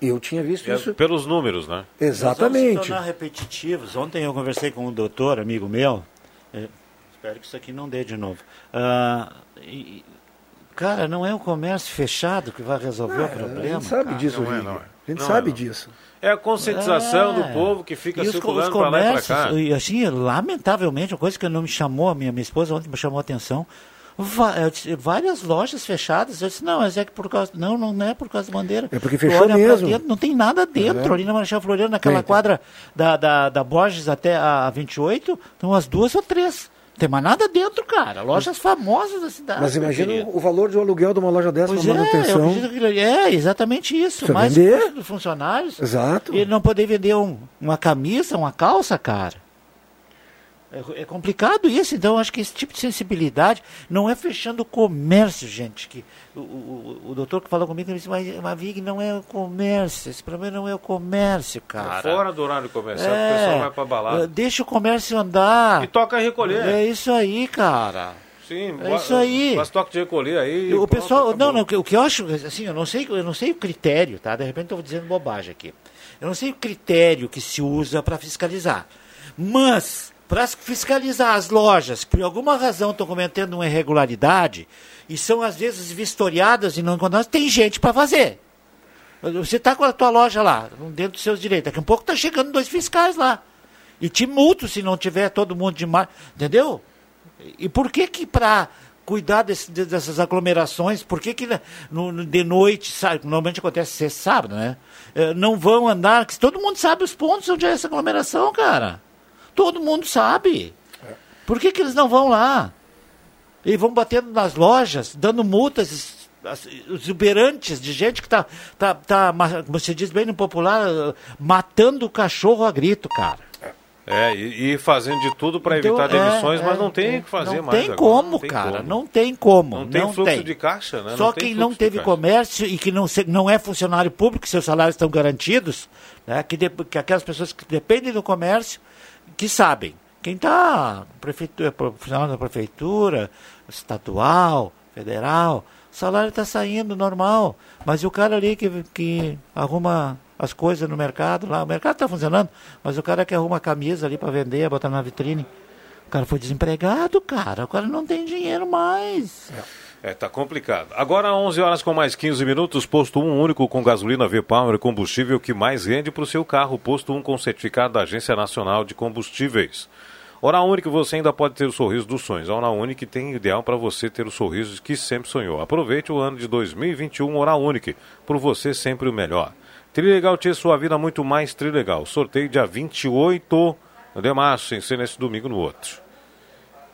[SPEAKER 3] Eu tinha visto
[SPEAKER 2] É,
[SPEAKER 3] isso.
[SPEAKER 2] pelos números, né?
[SPEAKER 5] Vamos se
[SPEAKER 3] Exatamente.
[SPEAKER 5] tornar repetitivos. Ontem eu conversei com um doutor, amigo meu. é, espero que isso aqui não dê de novo. Ah, e- cara, não é o comércio fechado que vai resolver o
[SPEAKER 3] A
[SPEAKER 5] problema.
[SPEAKER 3] gente sabe
[SPEAKER 5] cara.
[SPEAKER 3] disso,
[SPEAKER 2] não é, não é.
[SPEAKER 3] A gente
[SPEAKER 2] Não
[SPEAKER 3] sabe
[SPEAKER 2] é, não.
[SPEAKER 3] disso.
[SPEAKER 2] É a conscientização
[SPEAKER 5] É.
[SPEAKER 2] do povo que fica
[SPEAKER 5] E
[SPEAKER 2] circulando para lá e para
[SPEAKER 5] comércios,
[SPEAKER 2] cá.
[SPEAKER 5] e assim, lamentavelmente, uma coisa que não me chamou, a minha, minha esposa ontem me chamou a atenção, disse, várias lojas fechadas. Eu disse, não, mas é que por causa. Não, não é por causa da bandeira.
[SPEAKER 3] É porque fechou mesmo.
[SPEAKER 5] dentro, não tem nada dentro.
[SPEAKER 3] É.
[SPEAKER 5] Ali na Marechal Floriano, naquela
[SPEAKER 3] tem.
[SPEAKER 5] quadra da, da, da Borges até a 28, estão as duas ou três. Não tem mais nada dentro, cara. Lojas famosas da cidade.
[SPEAKER 3] Mas imagina
[SPEAKER 5] querido.
[SPEAKER 3] o valor de um aluguel de uma loja dessa,
[SPEAKER 5] Pois é,
[SPEAKER 3] manutenção.
[SPEAKER 5] que- é, exatamente isso.
[SPEAKER 3] Precisa
[SPEAKER 5] Mais
[SPEAKER 3] vender.
[SPEAKER 5] dos funcionários.
[SPEAKER 3] Exato.
[SPEAKER 5] E ele não poder vender um- uma camisa, uma calça, cara. É, é complicado isso, então eu acho que esse tipo de sensibilidade não é fechando o comércio, gente. Que o, o, o doutor que falou comigo disse, mas, mas Vig, não é o comércio, esse problema não é o comércio, cara.
[SPEAKER 2] Fora do horário comercial,
[SPEAKER 5] É,
[SPEAKER 2] o pessoal vai pra balada.
[SPEAKER 5] é, Deixa o comércio andar.
[SPEAKER 2] E toca a recolher.
[SPEAKER 5] É isso aí, cara.
[SPEAKER 2] Sim,
[SPEAKER 5] É isso aí.
[SPEAKER 2] Faz toque de recolher aí.
[SPEAKER 5] O
[SPEAKER 2] pronto,
[SPEAKER 5] pessoal,
[SPEAKER 2] acabou.
[SPEAKER 5] não, não, o que- eu acho, assim, eu não sei, eu não sei o critério, tá? De repente estou dizendo bobagem aqui. Eu não sei o critério que se usa para fiscalizar. Mas para fiscalizar as lojas que por alguma razão estão cometendo uma irregularidade e são às vezes vistoriadas e não encontradas, tem gente para fazer. Você está com a tua loja lá, dentro dos seus direitos. Daqui a pouco está chegando dois fiscais lá. E te multo se não tiver todo mundo de mar... Entendeu? E por que que para cuidar desse- de- dessas aglomerações, por que que no- no- de noite, sabe, normalmente acontece sexta, sábado, né? Eh, Não vão andar, que todo mundo sabe os pontos onde é essa aglomeração, cara. Todo mundo sabe. Por que que eles não vão lá? E vão batendo nas lojas, dando multas es- as- exuberantes de gente que tá, tá, tá, como se diz bem no popular, matando o cachorro a grito, cara.
[SPEAKER 2] É, e, e fazendo de tudo para
[SPEAKER 5] Então,
[SPEAKER 2] evitar
[SPEAKER 5] é,
[SPEAKER 2] demissões, mas
[SPEAKER 5] é,
[SPEAKER 2] não tem o
[SPEAKER 5] é.
[SPEAKER 2] que fazer
[SPEAKER 5] não
[SPEAKER 2] mais.
[SPEAKER 5] Tem
[SPEAKER 2] agora,
[SPEAKER 5] como,
[SPEAKER 2] não tem
[SPEAKER 5] cara.
[SPEAKER 2] como.
[SPEAKER 5] Não tem como.
[SPEAKER 2] Não tem fluxo
[SPEAKER 5] tem.
[SPEAKER 2] de caixa, né?
[SPEAKER 5] Só
[SPEAKER 2] Não tem
[SPEAKER 5] quem não teve comércio e que não, se- não é funcionário público, seus salários estão garantidos, né? que, de- que aquelas pessoas que dependem do comércio, que sabem. Quem está prefeitura, funcionário da prefeitura, estadual, federal, salário está saindo normal. Mas o cara ali que, que arruma as coisas no mercado lá, o mercado está funcionando, mas o cara que arruma a camisa ali para vender, botar na vitrine, o cara foi desempregado, cara. O cara não tem dinheiro mais.
[SPEAKER 2] É, tá complicado. Agora, 11 horas com mais 15 minutos, posto 1 único com gasolina V-Power, combustível que mais rende para o seu carro. Posto 1 com certificado da Agência Nacional de Combustíveis. Hora Única, você ainda pode ter o sorriso dos sonhos. A Hora Única tem ideal para você ter o sorriso que sempre sonhou. Aproveite o ano de 2021 Hora Única, por você sempre o melhor. Trilegal tinha sua vida muito mais trilegal. Sorteio dia 28 de março, sem ser nesse domingo no outro.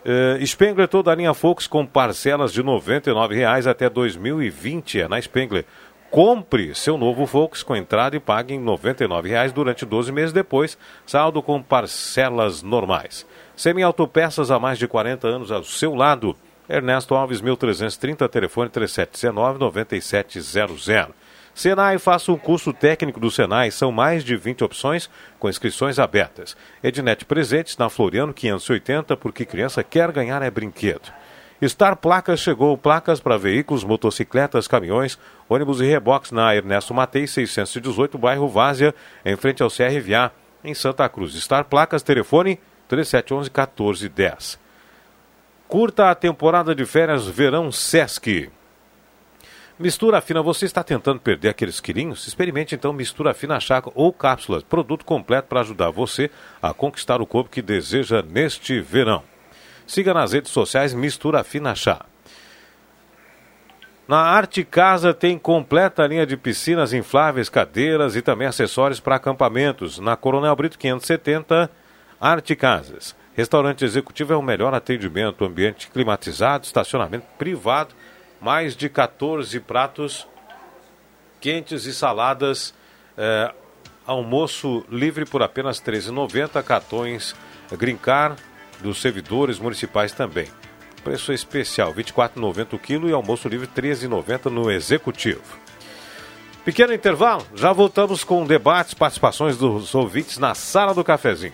[SPEAKER 2] Uh, Spengler toda a linha Fox com parcelas de R$ 99,00 até 2020. É na Spengler. Compre seu novo Fox com entrada e pague em R$ 99,00 durante 12 meses depois. Saldo com parcelas normais. Semi Autopeças há mais de 40 anos ao seu lado. Ernesto Alves, 1330, telefone 3719-9700. Senai, faça um curso técnico do Senai, são mais de 20 opções com inscrições abertas. Ednet Presentes na Floriano 580, porque criança quer ganhar é brinquedo. Star Placas chegou, placas para veículos, motocicletas, caminhões, ônibus e reboques na Ernesto Matei 618, bairro Várzea, em frente ao CRVA, em Santa Cruz. Star Placas, telefone 3711 1410. Curta a temporada de férias Verão Sesc. Mistura Fina, você está tentando perder aqueles quilinhos? Experimente então Mistura Fina Chá ou cápsulas, produto completo para ajudar você a conquistar o corpo que deseja neste verão. Siga nas redes sociais Mistura Fina Chá. Na Arte Casa tem completa linha de piscinas infláveis, cadeiras e também acessórios para acampamentos. Na Coronel Brito 570, Arte Casas. Restaurante executivo é o melhor atendimento, ambiente climatizado, estacionamento privado, mais de 14 pratos quentes e saladas, eh, almoço livre por apenas R$ 13,90, cartões Grincar dos servidores municipais também. Preço especial, R$ 24,90 o quilo e almoço livre R$ 13,90 no executivo. Pequeno intervalo, já voltamos com debates, participações dos ouvintes na sala do cafezinho.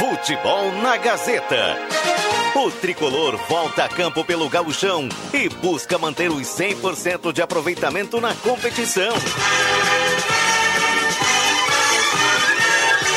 [SPEAKER 6] Futebol na Gazeta. O tricolor volta a campo pelo gauchão e busca manter os 100% de aproveitamento na competição.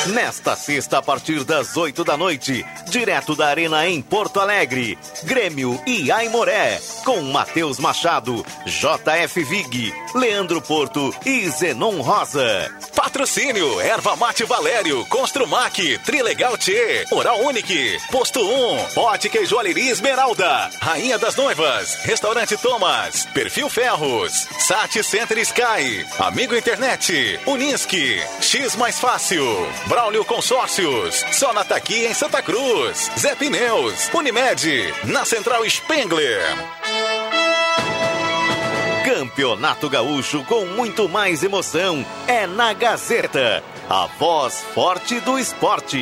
[SPEAKER 6] Nesta sexta, a partir das 8 da noite, direto da Arena em Porto Alegre, Grêmio e Aimoré, com Matheus Machado, JF Vig, Leandro Porto e Zenon Rosa.
[SPEAKER 16] Patrocínio, Erva Mate Valério, Construmac, Trilegal T, Oral Unique, Posto 1, Ótica e Joalheria Esmeralda, Rainha das Noivas, Restaurante Thomas, Perfil Ferros, Sat Center Sky, Amigo Internet, Unisque, X Mais Fácil, Braulio Consórcios, só na Taqui em Santa Cruz, Zé Pneus, Unimed, na Central Spengler.
[SPEAKER 6] Campeonato Gaúcho com muito mais emoção é na Gazeta, a voz forte do esporte.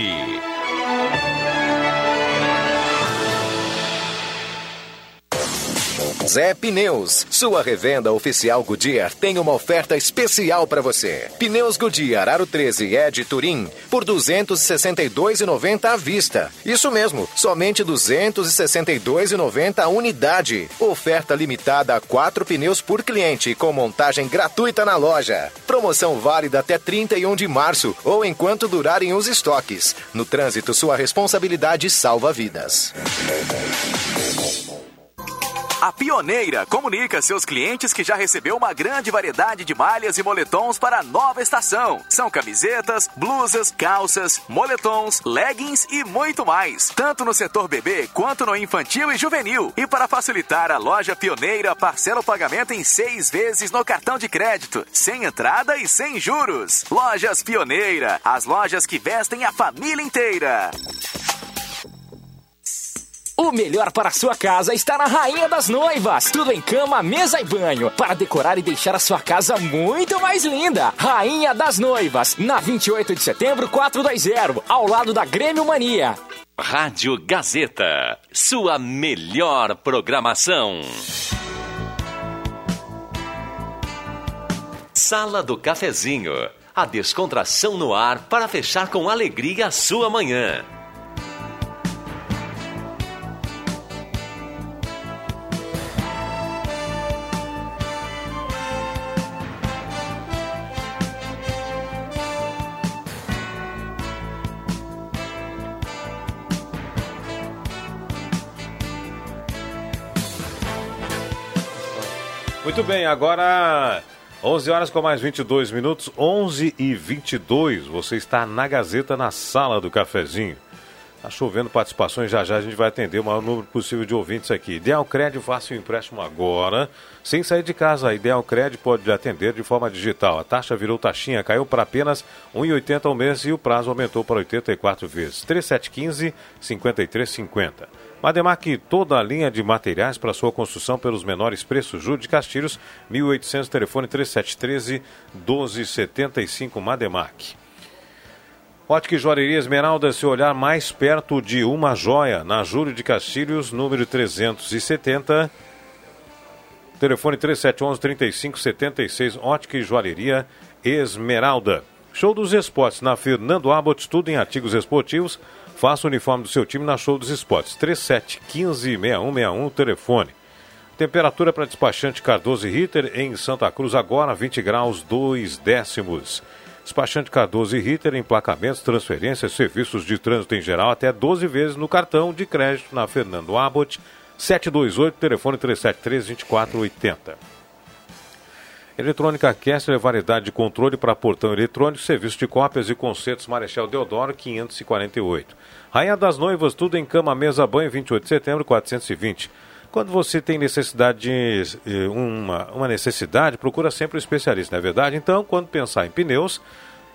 [SPEAKER 15] Zé Pneus, sua revenda oficial Goodyear tem uma oferta especial para você. Pneus Goodyear Aro 13 Ed Turim por 262,90 à vista. Isso mesmo, somente 262,90 a unidade. Oferta limitada a quatro pneus por cliente com montagem gratuita na loja. Promoção válida até 31 de março ou enquanto durarem os estoques. No trânsito, sua responsabilidade salva vidas.
[SPEAKER 17] A Pioneira comunica seus clientes que já recebeu uma grande variedade de malhas e moletons para a nova estação. São camisetas, blusas, calças, moletons, leggings e muito mais. Tanto no setor bebê quanto no infantil e juvenil. E para facilitar, a loja Pioneira parcela o pagamento em seis vezes no cartão de crédito, sem entrada e sem juros. Lojas Pioneira, as lojas que vestem a família inteira.
[SPEAKER 18] O melhor para a sua casa está na Rainha das Noivas. Tudo em cama, mesa e banho. Para decorar e deixar a sua casa muito mais linda. Rainha das Noivas, na 28 de setembro, 420, ao lado da Grêmio Mania.
[SPEAKER 8] Rádio Gazeta, sua melhor programação. Sala do Cafezinho, a descontração no ar para fechar com alegria a sua manhã.
[SPEAKER 2] Muito bem, agora 11 horas com mais 22 minutos, 11 e 22. Você está na Gazeta, na sala do cafezinho. Está chovendo participações, já já a gente vai atender o maior número possível de ouvintes aqui. Ideal Crédito, faça o empréstimo agora, sem sair de casa. Ideal Crédito pode atender de forma digital. A taxa virou taxinha, caiu para apenas R$ 1,80 ao mês e o prazo aumentou para 84 vezes. 3715-5350. Mademac, toda a linha de materiais para sua construção pelos menores preços. Júlio de Castilhos, 1800, telefone 3713 1275 Mademac. Ótica e Joalheria Esmeralda, se olhar mais perto de uma joia, na Júlio de Castilhos, número 370. Telefone 3711-3576, Ótica e Joalheria Esmeralda. Show dos Esportes, na Fernando Abbott, tudo em artigos esportivos. Faça o uniforme do seu time na Show dos Esportes. 3715-6161, telefone. Temperatura para despachante Cardoso e Ritter em Santa Cruz agora 20 graus 2 décimos. Despachante Cardoso e Ritter, emplacamentos, transferências, serviços de trânsito em geral até 12 vezes no cartão de crédito na Fernando Abbott 728, telefone 373-2480. Eletrônica Kessler, variedade de controle para portão eletrônico, serviço de cópias e concertos Marechal Deodoro 548. Rainha das Noivas, tudo em cama, mesa, banho, 28 de setembro, 420. Quando você tem necessidade de eh, uma, uma necessidade, procura sempre um especialista, não é verdade? Então, quando pensar em pneus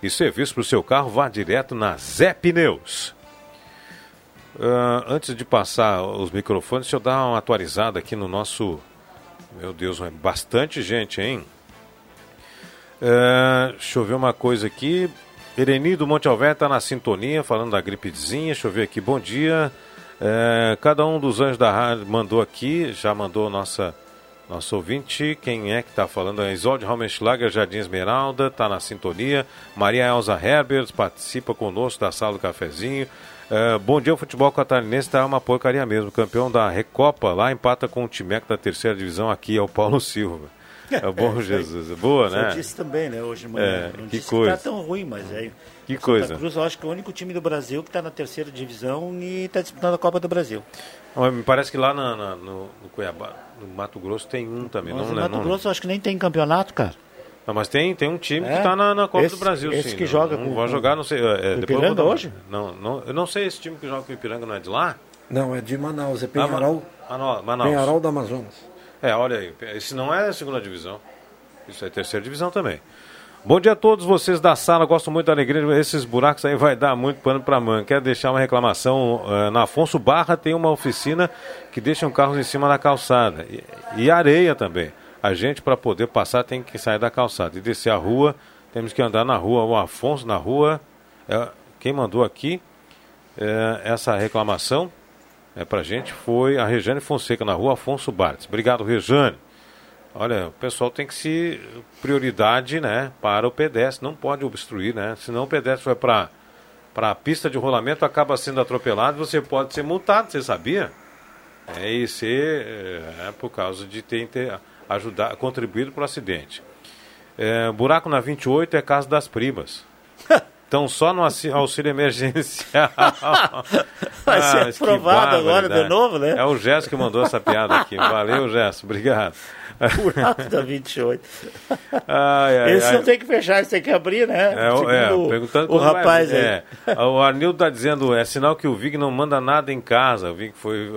[SPEAKER 2] e serviço para o seu carro, vá direto na Zé Pneus. Uh, antes de passar os microfones, deixa eu dar uma atualizada aqui no nosso. Meu Deus, é bastante gente, hein? Uh, deixa eu ver uma coisa aqui. Ereni do Monte Alver está na sintonia, falando da gripezinha. Deixa eu ver aqui. Bom dia. Uh, cada um dos anjos da rádio mandou aqui, já mandou nossa nosso ouvinte. Quem é que está falando? É Isolde Raumenschlager, Jardim Esmeralda, está na sintonia. Maria Elza Herbert participa conosco da sala do cafezinho. Uh, bom dia, o futebol catarinense está uma porcaria mesmo. Campeão da Recopa lá empata com o Timeco da terceira divisão aqui, é o Paulo Silva. É o bom é, Jesus. Boa, né?
[SPEAKER 5] Eu disse também, né, hoje de manhã.
[SPEAKER 2] É, que coisa.
[SPEAKER 5] Que tá tão ruim, mas é.
[SPEAKER 2] Que
[SPEAKER 5] Santa
[SPEAKER 2] coisa.
[SPEAKER 5] Cruz, eu acho que é o único time do Brasil que está na terceira divisão e está disputando a Copa do Brasil.
[SPEAKER 2] Mas me parece que lá na, na, no, no, Cuiabá, no Mato Grosso, tem um também.
[SPEAKER 5] Mas
[SPEAKER 2] não,
[SPEAKER 5] no
[SPEAKER 2] né,
[SPEAKER 5] Mato
[SPEAKER 2] não,
[SPEAKER 5] Grosso, eu acho que nem tem campeonato, cara.
[SPEAKER 2] Não, mas tem, tem um time
[SPEAKER 5] É?
[SPEAKER 2] que está na, na Copa
[SPEAKER 5] Esse-
[SPEAKER 2] do Brasil,
[SPEAKER 5] esse
[SPEAKER 2] sim.
[SPEAKER 5] que
[SPEAKER 2] Não-
[SPEAKER 5] joga
[SPEAKER 2] não
[SPEAKER 5] com-
[SPEAKER 2] vai jogar, não sei. É,
[SPEAKER 5] com
[SPEAKER 2] depois eu vou
[SPEAKER 5] Ipiranga hoje?
[SPEAKER 2] Não, não, eu não sei esse time que joga com o Ipiranga, não é de lá?
[SPEAKER 3] Não, é de Manaus, é Penharol.
[SPEAKER 2] Ah, não, Manaus.
[SPEAKER 3] Penharol do Amazonas.
[SPEAKER 2] É, olha aí. Esse não é a segunda divisão. Isso é terceira divisão também. Bom dia a todos vocês da sala. Gosto muito da alegria. Esses buracos aí vai dar muito pano para manga. Quero deixar uma reclamação. eh, na Afonso Barra tem uma oficina que deixa carros em cima da calçada. E, e areia também. A gente, para poder passar, tem que sair da calçada. E descer a rua, temos que andar na rua. O Afonso na rua. é, quem mandou aqui eh, essa reclamação é, pra gente foi a Rejane Fonseca, na rua Afonso Bartes. Obrigado, Rejane. Olha, o pessoal tem que se prioridade, né, para o pedestre, não pode obstruir, né? Senão o pedestre vai para para a pista de rolamento, acaba sendo atropelado, você pode ser multado, você sabia? É isso é, é por causa de ter, ter ajudado, contribuído para o acidente. É, buraco na 28 é casa das primas. *laughs* Então, só no auxílio emergencial. *laughs*
[SPEAKER 5] Vai ser ah, aprovado agora de novo, né?
[SPEAKER 2] É o Gesso que mandou essa piada aqui. *laughs* Valeu, Gesso. Obrigado.
[SPEAKER 5] Buraco da 28. Ai, ai, Esse ai. não tem que fechar, esse tem que abrir, né?
[SPEAKER 2] É, é perguntando o rapaz vai, é. O Arnildo está dizendo, é sinal que o Vig não manda nada em casa. O Vig foi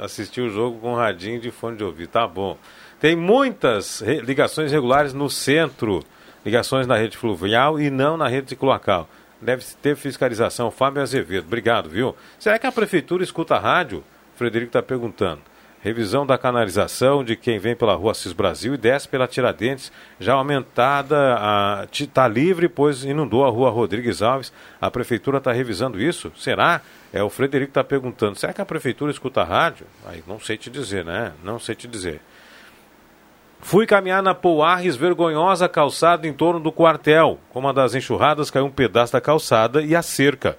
[SPEAKER 2] assistir o jogo com um radinho de fone de ouvido. Tá bom. Tem muitas ligações regulares no centro ligações na rede fluvial e não na rede cloacal. Deve ter fiscalização. Fábio Azevedo, obrigado, viu? Será que a prefeitura escuta a rádio? Frederico está perguntando. Revisão da canalização de quem vem pela rua Cis Brasil e desce pela Tiradentes, já aumentada, está livre, pois inundou a rua Rodrigues Alves. A prefeitura está revisando isso? Será? É o Frederico está perguntando. Será que a prefeitura escuta a rádio? Aí não sei te dizer, né? Não sei te dizer. Fui caminhar na Pouarres, vergonhosa calçada em torno do quartel. Com uma das enxurradas, caiu um pedaço da calçada e a cerca.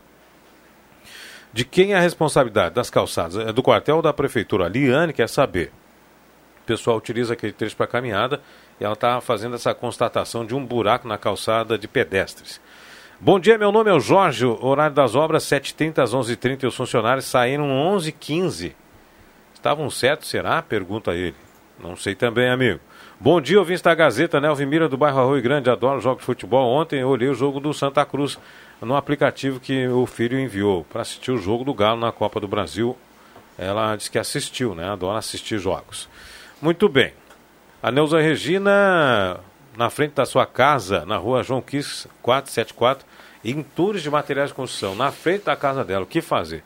[SPEAKER 2] De quem é a responsabilidade das calçadas? É do quartel ou da prefeitura? A Liane quer saber. O pessoal utiliza aquele trecho para caminhada e ela está fazendo essa constatação de um buraco na calçada de pedestres. Bom dia, meu nome é o Jorge. Horário das obras 7h30 às 11h30. Os funcionários saíram 11h15. Estavam certos, será? Pergunta ele. Não sei também, amigo. Bom dia, ouvintes da Gazeta, né? Alvimira do bairro Arroio Grande, adoro jogos de futebol. Ontem eu olhei o jogo do Santa Cruz no aplicativo que o filho enviou para assistir o jogo do Galo na Copa do Brasil. Ela disse que assistiu, né? Adora assistir jogos. Muito bem. A Neuza Regina, na frente da sua casa, na rua João Quis 474, em tours de materiais de construção, na frente da casa dela. O que fazer?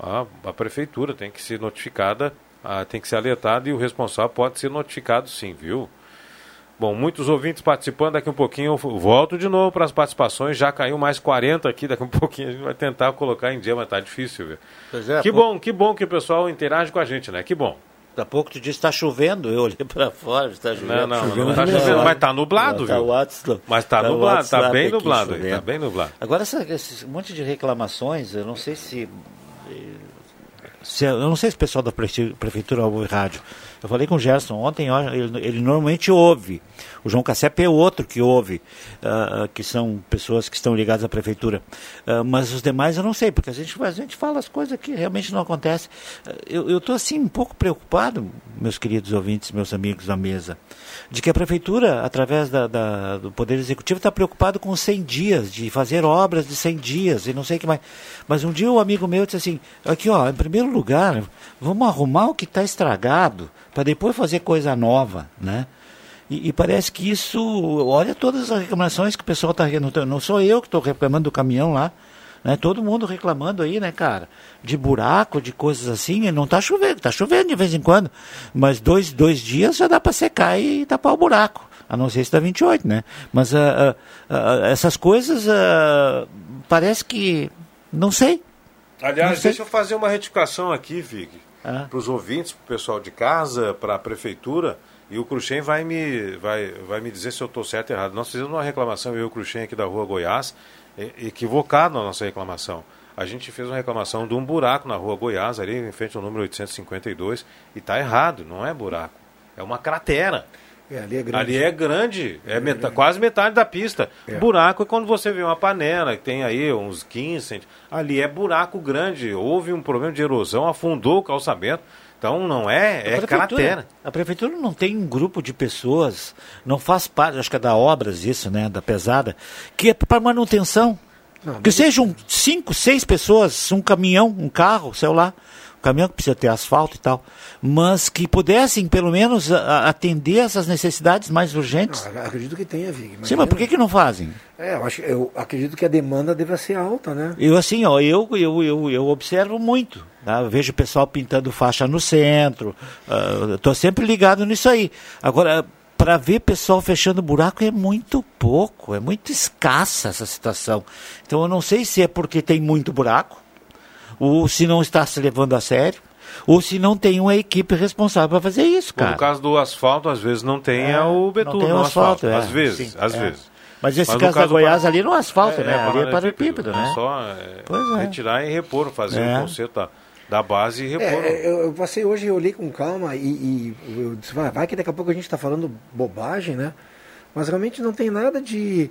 [SPEAKER 2] A, a prefeitura tem que ser notificada ah, tem que ser alertado e o responsável pode ser notificado sim, viu? Bom, muitos ouvintes participando, daqui um pouquinho eu volto de novo para as participações, já caiu mais 40 aqui, daqui um *laughs* pouquinho a gente vai tentar colocar em dia, mas tá difícil, viu? Pois é, que pô... bom, que bom que o pessoal interage com a gente, né? Que bom.
[SPEAKER 5] Daqui a pouco tu disse está chovendo, eu olhei para fora, está chovendo.
[SPEAKER 2] Não, não, não, não tá chovendo, mas está nublado, tá viu? Mas está tá nublado, está bem nublado, está bem nublado.
[SPEAKER 5] Agora, esse monte de reclamações, eu não sei se se, eu não sei se o pessoal da prefeitura ouve rádio. Eu falei com o Gerson ontem, ele, ele normalmente ouve. O João Cassep é outro que ouve, uh, que são pessoas que estão ligadas à prefeitura. Uh, mas os demais eu não sei, porque a gente, a gente fala as coisas que realmente não acontecem. Eu estou assim um pouco preocupado, meus queridos ouvintes, meus amigos da mesa, de que a prefeitura, através da, da do Poder Executivo, está preocupado com 100 dias, de fazer obras de 100 dias e não sei o que mais. Mas um dia um amigo meu disse assim, aqui ó, em primeiro lugar, vamos arrumar o que está estragado para depois fazer coisa nova, né? E, e, parece que isso, olha todas as reclamações que o pessoal está reclamando, não sou eu que estou reclamando do caminhão lá, né? Todo mundo reclamando aí, né, cara? De buraco, de coisas assim, não está chovendo, está chovendo de vez em quando, mas dois, dois dias já dá para secar e tapar o buraco, a não ser se dá 28, né? Mas uh, uh, uh, essas coisas, parece que, não sei.
[SPEAKER 2] Aliás, não sei. deixa eu fazer uma retificação aqui, Vig ah. para os ouvintes, para o pessoal de casa, para a prefeitura. E o Cruxem vai me, vai, vai me dizer se eu estou certo ou errado. Nós fizemos uma reclamação, eu e o Cruxem aqui da rua Goiás, equivocado na nossa reclamação. A gente fez uma reclamação de um buraco na rua Goiás, ali em frente ao número 852, e está errado, não é buraco, é uma cratera. É, ali é grande. Ali é grande, é, é meta, grande. quase metade da pista. É. Buraco é quando você vê uma panela que tem aí uns 15 centímetros. Ali é buraco grande, houve um problema de erosão, afundou o calçamento. Então não é, é cratera.
[SPEAKER 5] A prefeitura não tem um grupo de pessoas, não faz parte, acho que é da obras isso, né, da pesada, que é para manutenção. Não, que sejam cinco, seis pessoas, um caminhão, um carro, sei lá, caminhão que precisa ter asfalto e tal, mas que pudessem pelo menos a, atender essas necessidades mais urgentes.
[SPEAKER 3] Não, acredito que tenha, Vig.
[SPEAKER 5] Sim, mas por que, que não fazem?
[SPEAKER 3] É, eu, acho, eu acredito que a demanda deve ser alta, né?
[SPEAKER 5] Eu assim, ó, eu, eu, eu, eu observo muito. Tá? Eu vejo o pessoal pintando faixa no centro. Estou uh, sempre ligado nisso aí. Agora, para ver pessoal fechando buraco é muito pouco, é muito escassa essa situação. Então eu não sei se é porque tem muito buraco, ou se não está se levando a sério. Ou se não tem uma equipe responsável para fazer isso, cara.
[SPEAKER 2] No caso do asfalto, às vezes não tem é, o betume
[SPEAKER 5] não tem
[SPEAKER 2] o asfalto.
[SPEAKER 5] asfalto é,
[SPEAKER 2] às vezes,
[SPEAKER 5] sim,
[SPEAKER 2] às
[SPEAKER 5] é.
[SPEAKER 2] vezes.
[SPEAKER 5] Mas esse
[SPEAKER 2] Mas
[SPEAKER 5] caso, da
[SPEAKER 2] caso do
[SPEAKER 5] Goiás
[SPEAKER 2] Par-
[SPEAKER 5] ali não é asfalto,
[SPEAKER 2] É,
[SPEAKER 5] né?
[SPEAKER 2] é,
[SPEAKER 5] ali é
[SPEAKER 2] paralelepípedo, é
[SPEAKER 5] né?
[SPEAKER 2] só é,
[SPEAKER 5] Pois é.
[SPEAKER 2] retirar e repor, fazer
[SPEAKER 5] É.
[SPEAKER 2] o conserto da, da base e repor.
[SPEAKER 3] É, eu, eu passei hoje e olhei com calma e, e eu disse, vai, vai que daqui a pouco a gente está falando bobagem, né? Mas realmente não tem nada de,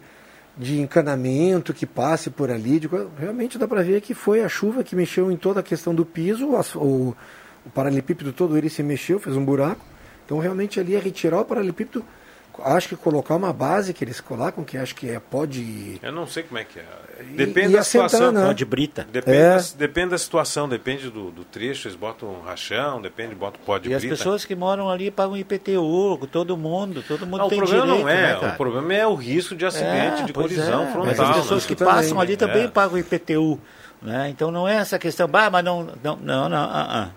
[SPEAKER 3] de encanamento que passe por ali. de realmente dá para ver que foi a chuva que mexeu em toda a questão do piso, o, o paralelepípedo todo ele se mexeu, fez um buraco. Então realmente ali é retirar o paralelepípedo, acho que colocar uma base que eles colocam, que acho que é pó de...
[SPEAKER 2] Eu não sei como é que é.
[SPEAKER 3] E-
[SPEAKER 2] Depende
[SPEAKER 3] e
[SPEAKER 2] da
[SPEAKER 3] assentar,
[SPEAKER 2] situação.
[SPEAKER 3] né?
[SPEAKER 5] Pó de brita.
[SPEAKER 2] Depende,
[SPEAKER 3] É.
[SPEAKER 2] da, depende da situação, depende do, do trecho, eles botam um rachão, depende, botam pó de
[SPEAKER 5] E as
[SPEAKER 2] brita.
[SPEAKER 5] pessoas que moram ali pagam IPTU, todo mundo, todo mundo
[SPEAKER 2] Ah, o
[SPEAKER 5] tem
[SPEAKER 2] problema
[SPEAKER 5] direito,
[SPEAKER 2] não é,
[SPEAKER 5] né,
[SPEAKER 2] o problema é o risco de acidente,
[SPEAKER 5] É,
[SPEAKER 2] de colisão
[SPEAKER 5] é,
[SPEAKER 2] frontal.
[SPEAKER 5] Mas as pessoas
[SPEAKER 2] né?
[SPEAKER 5] que passam ali
[SPEAKER 2] É.
[SPEAKER 5] também pagam IPTU. Né? Então não é essa questão, bah, mas não, não, não, não ah, ah.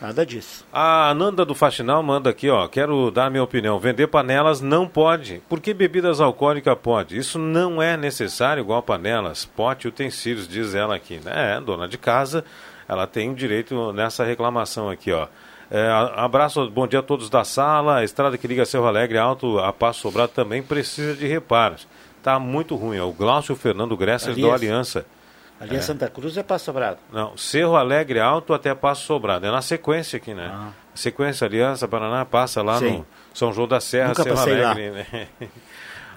[SPEAKER 5] Nada disso.
[SPEAKER 2] A Ananda do Faxinal manda aqui, ó, quero dar minha opinião. Vender panelas não pode. Por que bebidas alcoólicas pode? Isso não é necessário igual panelas, pote e utensílios, diz ela aqui. É, dona de casa, ela tem direito nessa reclamação aqui, ó. É, abraço, bom dia a todos da sala. A estrada que liga Cerro Alegre Alto a Passo Sobrado também precisa de reparos. Tá muito ruim. É o Glaucio Fernando Gressler
[SPEAKER 5] Ali
[SPEAKER 2] do Aliança.
[SPEAKER 5] Ali
[SPEAKER 2] É.
[SPEAKER 5] Santa Cruz é Passo Sobrado.
[SPEAKER 2] Não, Cerro Alegre Alto até Passo Sobrado. É na sequência aqui, né?
[SPEAKER 5] Ah.
[SPEAKER 2] Sequência Aliança Paraná passa lá
[SPEAKER 5] Sim.
[SPEAKER 2] no São João da Serra,
[SPEAKER 5] Nunca
[SPEAKER 2] Cerro
[SPEAKER 5] passei lá.
[SPEAKER 2] Alegre. Né? *laughs*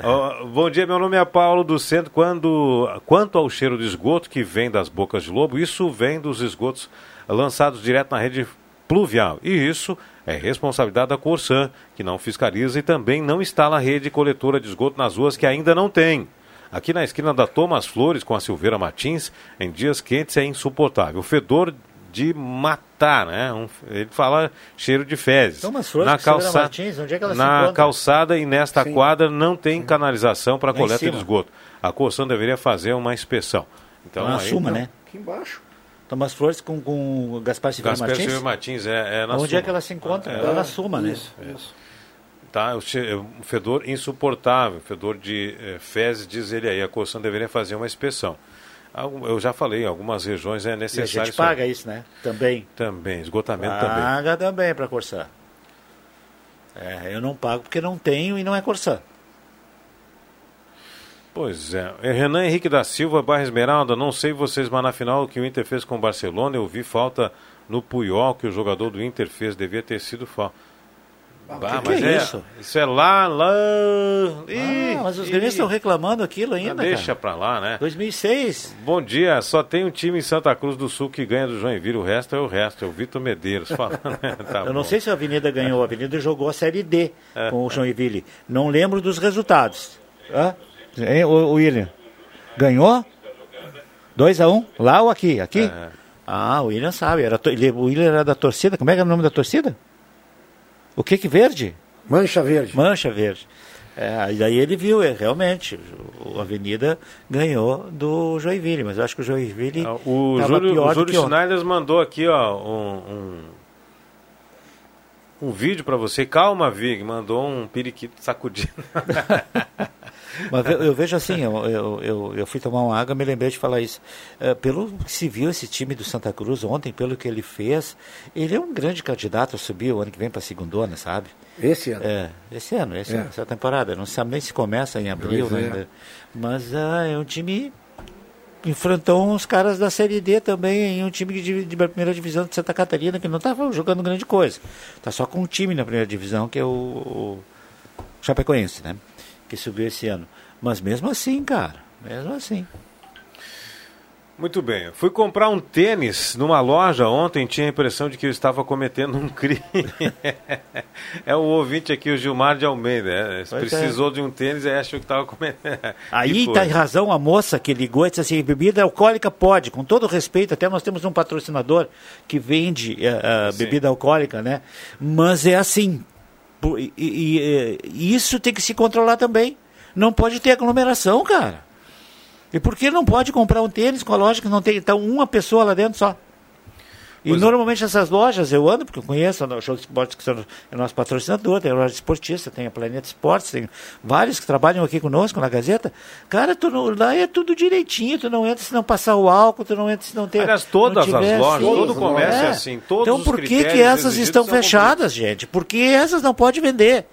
[SPEAKER 2] Ó, bom dia, meu nome é Paulo do Centro. Quando, quanto ao cheiro de esgoto que vem das bocas de lobo, isso vem dos esgotos lançados direto na rede pluvial. E isso é responsabilidade da Corsan, que não fiscaliza e também não instala a rede coletora de esgoto nas ruas que ainda não tem. Aqui na esquina da Thomas Flores com a Silveira Martins, em dias quentes é insuportável. O fedor de matar, né? Um- ele fala cheiro de fezes.
[SPEAKER 5] Thomas Flores
[SPEAKER 2] na calçada,
[SPEAKER 5] Martins, onde é que ela se
[SPEAKER 2] na calçada e nesta
[SPEAKER 5] Sim.
[SPEAKER 2] quadra não tem canalização para coleta de esgoto. A Corsan deveria fazer uma inspeção. Então,
[SPEAKER 5] na
[SPEAKER 2] aí-
[SPEAKER 5] Suma, né?
[SPEAKER 3] Aqui embaixo.
[SPEAKER 5] Thomas Flores com, com o Gaspar Silveira
[SPEAKER 2] Gaspar
[SPEAKER 5] Martins.
[SPEAKER 2] Silveira Martins é, é na
[SPEAKER 5] Onde
[SPEAKER 2] Suma.
[SPEAKER 5] é que ela se encontra?
[SPEAKER 2] É,
[SPEAKER 5] Ela na Suma, né?
[SPEAKER 2] isso, isso. Tá, o um fedor insuportável, fedor de eh, fezes, diz ele aí. A Corsan deveria fazer uma inspeção. Eu já falei, em algumas regiões é
[SPEAKER 5] E a
[SPEAKER 2] necessário.
[SPEAKER 5] gente paga isso, né? Também.
[SPEAKER 2] Também, esgotamento também.
[SPEAKER 5] Paga também para Corsã. É, eu não pago porque não tenho e não é Corsã.
[SPEAKER 2] Pois é. É, Renan Henrique da Silva, Barra Esmeralda, não sei vocês, mas na final que o Inter fez com o Barcelona, eu vi falta no Puyol que o jogador do Inter fez, devia ter sido falta. Bah,
[SPEAKER 5] que
[SPEAKER 2] mas
[SPEAKER 5] que é
[SPEAKER 2] é
[SPEAKER 5] isso?
[SPEAKER 2] Isso é lá, lá. Ih,
[SPEAKER 5] Ah, mas os gremistas estão reclamando aquilo ainda,
[SPEAKER 2] Ah, Deixa
[SPEAKER 5] cara.
[SPEAKER 2] pra lá, né?
[SPEAKER 5] 2006.
[SPEAKER 2] Bom dia, só tem um time em Santa Cruz do Sul que ganha do Joinville, o resto é o resto, é o Vitor Medeiros falando. né? *laughs* Tá
[SPEAKER 5] eu
[SPEAKER 2] bom.
[SPEAKER 5] não sei se a Avenida ganhou. A Avenida jogou a Série D
[SPEAKER 2] É.
[SPEAKER 5] com o Joinville. Não lembro dos resultados. Hã? Hein, o, o William? Ganhou? 2 a 1 um? Lá ou aqui? Aqui?
[SPEAKER 2] É.
[SPEAKER 5] Ah, o William sabe. Era, ele, o William era da torcida. Como é que era o nome da torcida? O que que verde?
[SPEAKER 3] Mancha Verde.
[SPEAKER 5] Mancha Verde. É, e daí ele viu, é, realmente, o, a Avenida ganhou do Joinville, mas eu acho que o Joinville
[SPEAKER 2] Ah, O Júlio,
[SPEAKER 5] pior
[SPEAKER 2] o Júlio. Schneider mandou aqui, ó, um, um, um vídeo pra você. Calma, Vig, mandou um periquito sacudindo. *laughs*
[SPEAKER 5] Mas eu, eu vejo assim, *laughs* eu, eu, eu, eu fui tomar uma água me lembrei de falar isso. É, pelo que se viu esse time do Santa Cruz ontem, pelo que ele fez, ele é um grande candidato a subir o ano que vem para a segundona, sabe?
[SPEAKER 3] Esse ano.
[SPEAKER 5] É, esse ano, esse
[SPEAKER 3] É.
[SPEAKER 5] ano, essa temporada. Não se sabe nem se começa em abril,
[SPEAKER 3] é.
[SPEAKER 5] né? ainda. Mas ah, é um time. Enfrentou uns caras da Série D também, em um time de, de primeira divisão de Santa Catarina, que não estava jogando grande coisa. Está só com um time na primeira divisão, que é o, o Chapecoense, né? Que subiu esse ano. Mas mesmo assim, cara, mesmo assim.
[SPEAKER 2] Muito bem. Fui comprar um tênis numa loja ontem, tinha a impressão de que eu estava cometendo um *laughs* crime. é o ouvinte aqui, o Gilmar de Almeida. é,
[SPEAKER 5] Pois
[SPEAKER 2] Precisou de um tênis e achou que estava cometendo. *laughs*
[SPEAKER 5] Aí está
[SPEAKER 2] coisa.
[SPEAKER 5] razão a moça que ligou e disse assim, bebida alcoólica pode, com todo respeito, até nós temos um patrocinador que vende eh, eh, bebida alcoólica, né? Mas é assim, Por- e, e, eh, isso tem que se controlar também. Não pode ter aglomeração, cara. E por que não pode comprar um tênis com a loja que não tem então uma pessoa lá dentro só? E normalmente essas lojas eu ando, porque eu conheço o Show de Esportes, que é nosso patrocinador, tem a loja esportista, tem a Planeta Esportes, tem vários que trabalham aqui conosco na Gazeta. Cara, tu não, lá é tudo direitinho, tu não entra se não passar o álcool, tu não entra se não ter.
[SPEAKER 2] Aliás, todas as lojas, todo o comércio é assim, todos
[SPEAKER 5] Então por que, que essas estão fechadas, gente? Por que essas não pode vender?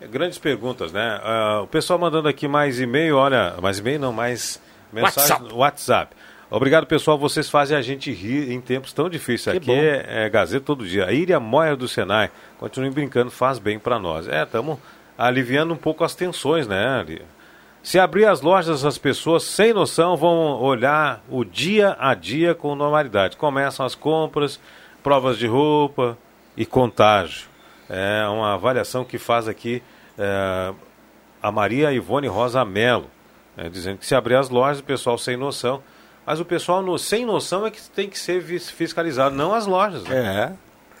[SPEAKER 2] É, Grandes perguntas, né? Ah, o pessoal mandando aqui mais e-mail, olha, mais e-mail não, mais mensagem
[SPEAKER 5] WhatsApp.
[SPEAKER 2] WhatsApp. Obrigado, pessoal. Vocês fazem a gente rir em tempos tão difíceis.
[SPEAKER 5] Que
[SPEAKER 2] aqui é, é Gazeta todo dia. A Íria Moyer do Senai. Continue brincando, faz bem para nós. É, estamos aliviando um pouco as tensões, né? Se abrir as lojas, as pessoas sem noção vão olhar o dia a dia com normalidade. Começam as compras, provas de roupa e contágio. É uma avaliação que faz aqui é, a Maria Ivone Rosa Melo, né, dizendo que se abrir as lojas, o pessoal sem noção. Mas o pessoal no- sem noção é que tem que ser fiscalizado, não as lojas. né?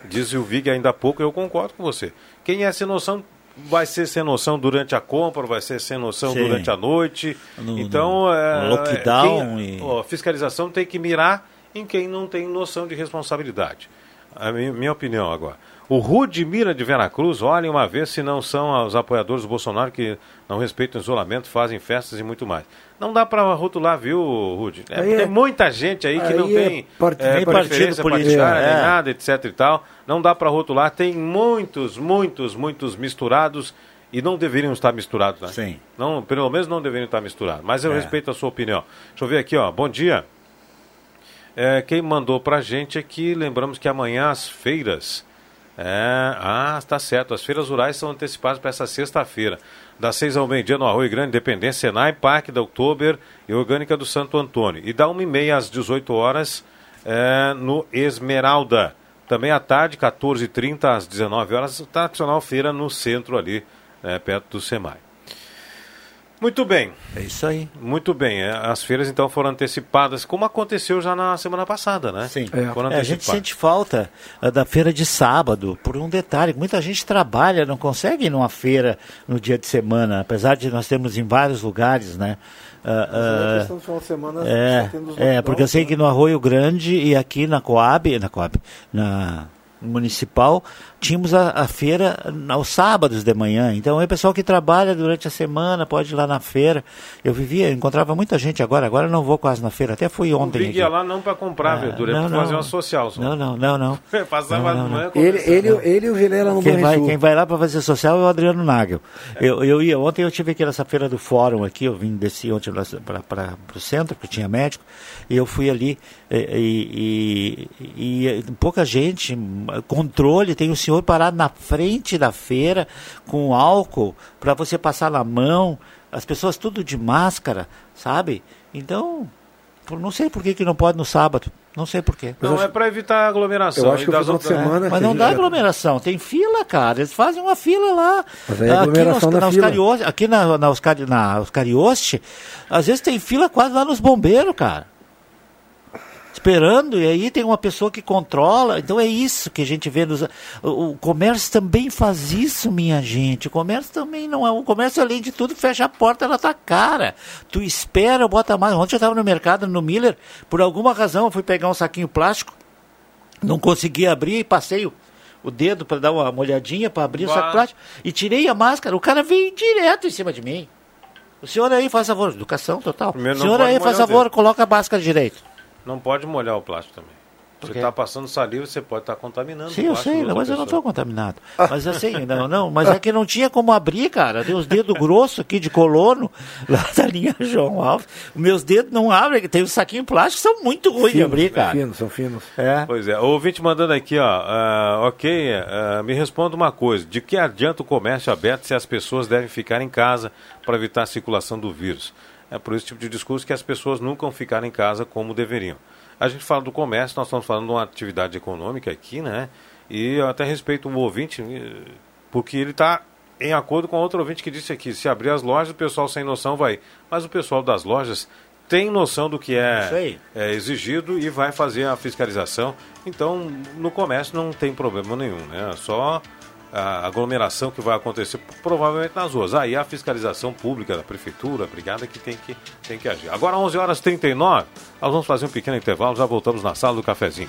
[SPEAKER 2] Diz o Vig ainda há pouco, eu concordo com você. Quem é sem noção vai ser sem noção durante a compra, vai ser sem noção
[SPEAKER 5] Sim.
[SPEAKER 2] durante a noite.
[SPEAKER 5] No-
[SPEAKER 2] então,
[SPEAKER 5] no-
[SPEAKER 2] é,
[SPEAKER 5] no lockdown
[SPEAKER 2] quem-
[SPEAKER 5] e-
[SPEAKER 2] ó, fiscalização tem que mirar em quem não tem noção de responsabilidade. A minha, minha opinião agora. O Rude Mira de Veracruz, olhem uma vez se não são os apoiadores do Bolsonaro que não respeitam o isolamento, fazem festas e muito mais. Não dá para rotular, viu, Rude? É,
[SPEAKER 3] é-
[SPEAKER 2] tem muita gente aí que
[SPEAKER 3] aí
[SPEAKER 2] não
[SPEAKER 3] é
[SPEAKER 2] tem
[SPEAKER 3] part-
[SPEAKER 2] é, preferência
[SPEAKER 5] partido político,
[SPEAKER 2] partidária, nem
[SPEAKER 5] é.
[SPEAKER 2] nada, etc e tal. Não dá para rotular. Tem muitos, muitos, muitos misturados e não deveriam estar misturados, né?
[SPEAKER 5] Sim.
[SPEAKER 2] Não, pelo menos não deveriam estar misturados. Mas eu
[SPEAKER 5] É.
[SPEAKER 2] respeito a sua opinião. Deixa eu ver aqui, ó. Bom dia. É, quem mandou pra gente aqui, lembramos que amanhã as feiras. É, ah, está certo. As feiras rurais são antecipadas para essa sexta-feira. Das seis ao meio-dia no Arroio Grande, Independência, Senai, Parque da Outubro e Orgânica do Santo Antônio. E da uma e meia às 18 horas é, no Esmeralda. Também à tarde, 14h30 às 19 horas, tradicional feira no centro ali, é, perto do SEMAI. Muito bem.
[SPEAKER 5] É isso aí.
[SPEAKER 2] Muito bem. é, As feiras então foram antecipadas, como aconteceu já na semana passada, né?
[SPEAKER 5] Sim.
[SPEAKER 2] Foram
[SPEAKER 5] É, a gente sente falta ah, da feira de sábado, por um detalhe. Muita gente trabalha, não consegue ir numa feira no dia de semana, apesar de nós termos em vários lugares, né?
[SPEAKER 3] Questão do final de semana,
[SPEAKER 5] é, é, porque eu sei que no Arroio Grande e aqui na Coab, na Coab, na municipal, tínhamos a, a feira aos sábados de manhã. Então, o pessoal que trabalha durante a semana pode ir lá na feira. Eu vivia, encontrava muita gente agora, agora eu não vou quase na feira, até fui ontem. Aqui.
[SPEAKER 2] ia lá não para comprar
[SPEAKER 5] Ah,
[SPEAKER 2] verdura, é
[SPEAKER 5] não,
[SPEAKER 2] para
[SPEAKER 5] não.
[SPEAKER 2] fazer uma social. Só.
[SPEAKER 5] Não, não, não, não. *laughs*
[SPEAKER 2] Passava
[SPEAKER 5] Não, não,
[SPEAKER 2] de manhã
[SPEAKER 3] Ele, ele, ele e o Vilela no
[SPEAKER 5] Quem vai, quem vai lá para fazer social é o Adriano Nagel. Eu, eu ia, ontem eu tive aqui nessa feira do fórum aqui, eu vim, desci ontem para o centro, porque tinha médico, e eu fui ali, e, e- e- e pouca gente, controle, tem o senhor parado na frente da feira com álcool para você passar na mão, as pessoas tudo de máscara, sabe? Então, não sei por que, que não pode no sábado, não sei por quê.
[SPEAKER 2] Não, é para evitar aglomeração.
[SPEAKER 3] Eu acho
[SPEAKER 2] E
[SPEAKER 3] que o
[SPEAKER 2] das
[SPEAKER 3] de
[SPEAKER 2] outras-
[SPEAKER 3] semana-
[SPEAKER 5] Mas não dá aglomeração, tem fila, cara. Eles fazem uma fila lá.
[SPEAKER 3] Mas aí é aglomeração
[SPEAKER 5] aqui
[SPEAKER 3] na
[SPEAKER 5] nos,
[SPEAKER 3] fila.
[SPEAKER 5] Oscarioste- aqui na, na, Oscar, na Oscarioste, às vezes tem fila quase lá nos bombeiros, cara. Esperando, e aí tem uma pessoa que controla. Então é isso que a gente vê nos. O, o comércio também faz isso, minha gente. O comércio também não é. O comércio, além de tudo, fecha a porta na tua cara. Tu espera, bota mais. Ontem eu estava no mercado, no Miller, por alguma razão eu fui pegar um saquinho plástico. Não consegui abrir e passei o, o dedo para dar uma molhadinha para abrir o
[SPEAKER 2] Bah.
[SPEAKER 5] saco plástico e tirei a máscara. O cara veio direto em cima de mim. O senhor aí faz favor, educação total.
[SPEAKER 2] Primeiro
[SPEAKER 5] o senhor aí faz
[SPEAKER 2] o
[SPEAKER 5] favor, coloca a máscara direito.
[SPEAKER 2] Não pode molhar o plástico também. Você está passando saliva, você pode estar contaminando.
[SPEAKER 5] Sim,
[SPEAKER 2] o
[SPEAKER 5] eu
[SPEAKER 2] plástico
[SPEAKER 5] sei, mas eu não
[SPEAKER 2] pessoa.
[SPEAKER 5] estou contaminado. Mas assim, *laughs* não, não, mas é que não tinha como abrir, cara. Tem os dedos grossos aqui de colono, *laughs* lá da linha João Alves. Os meus dedos não abrem, tem os saquinhos plásticos, são muito ruins de abrir, cara.
[SPEAKER 3] Finos, são finos.
[SPEAKER 5] É.
[SPEAKER 2] Pois é, o ouvinte mandando aqui, ó, ah, ok, ah, me responda uma coisa, de que adianta o comércio aberto se as pessoas devem ficar em casa para evitar a circulação do vírus? É por esse tipo de discurso que as pessoas nunca vão ficar em casa como deveriam. A gente fala do comércio, nós estamos falando de uma atividade econômica aqui, né? E eu até respeito o ouvinte, eh, porque ele está em acordo com outro ouvinte que disse aqui, se abrir as lojas, o pessoal sem noção vai. Mas o pessoal das lojas tem noção do que é, é exigido e vai fazer a fiscalização. Então, no comércio não tem problema nenhum, né? Só a aglomeração que vai acontecer provavelmente nas ruas. Aí a fiscalização pública da prefeitura, a brigada que tem que, tem que agir. Agora 11 horas 39, nós vamos fazer um pequeno intervalo, já voltamos na sala do cafezinho.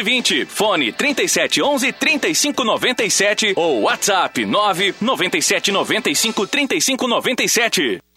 [SPEAKER 19] 99211-3520. Fone 3711-3597 ou WhatsApp 997953597.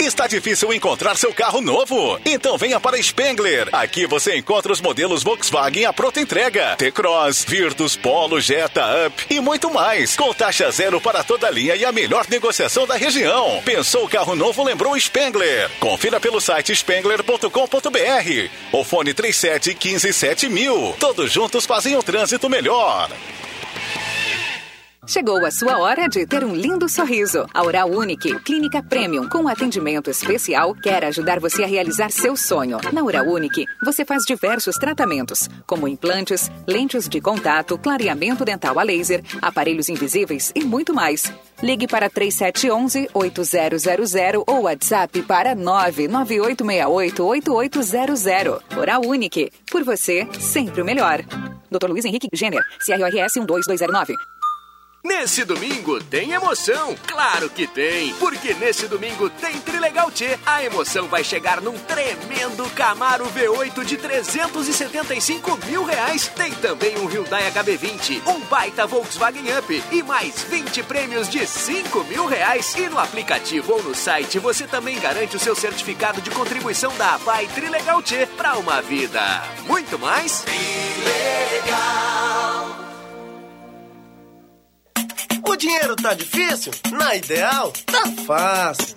[SPEAKER 16] Está difícil encontrar seu carro novo? Então venha para Spengler. Aqui você encontra os modelos Volkswagen à pronta entrega. T-Cross, Virtus, Polo, Jetta, Up e muito mais. Com taxa zero para toda a linha e a melhor negociação da região. Pensou carro novo, lembrou Spengler. Confira pelo site spengler.com.br. O fone 37 15 7000. Todos juntos fazem um trânsito melhor.
[SPEAKER 20] Chegou a sua hora de ter um lindo sorriso. A Oral Unique, clínica premium com atendimento especial, quer ajudar você a realizar seu sonho. Na Oral Unique, você faz diversos tratamentos, como implantes, lentes de contato, clareamento dental a laser, aparelhos invisíveis e muito mais. Ligue para 3711-8000 ou WhatsApp para 99868-8800. Oral Unique, por você, sempre o melhor. Dr. Luiz Henrique Jenner, CRORS 12209.
[SPEAKER 21] Nesse domingo tem emoção? Claro que tem! Porque nesse domingo tem Trilegal T. A emoção vai chegar num tremendo Camaro V8 de 375 mil reais. Tem também um Hyundai HB20, um baita Volkswagen Up e mais 20 prêmios de 5 mil reais. E no aplicativo ou no site você também garante o seu certificado de contribuição da APAI Trilegal T para uma vida muito mais.
[SPEAKER 22] Trilegal. O dinheiro tá difícil? Na Ideal, tá fácil.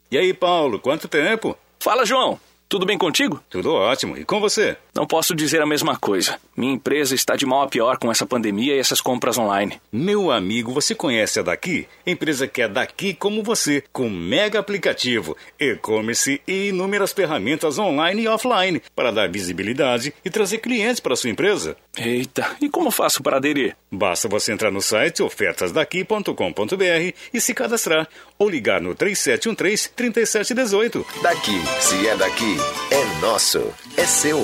[SPEAKER 23] E aí, Paulo, quanto tempo?
[SPEAKER 19] Fala, João. Tudo bem contigo?
[SPEAKER 23] Tudo ótimo. E com você?
[SPEAKER 19] Não posso dizer a mesma coisa. Minha empresa está de mal a pior com essa pandemia e essas compras online.
[SPEAKER 23] Meu amigo, você conhece a Daqui? Empresa que é daqui como você, com mega aplicativo, e-commerce e inúmeras ferramentas online e offline para dar visibilidade e trazer clientes para sua empresa.
[SPEAKER 19] Eita, e como faço para aderir?
[SPEAKER 23] Basta você entrar no site ofertasdaqui.com.br e se cadastrar ou ligar no 3713-3718.
[SPEAKER 15] Daqui, se é daqui, é nosso, é seu.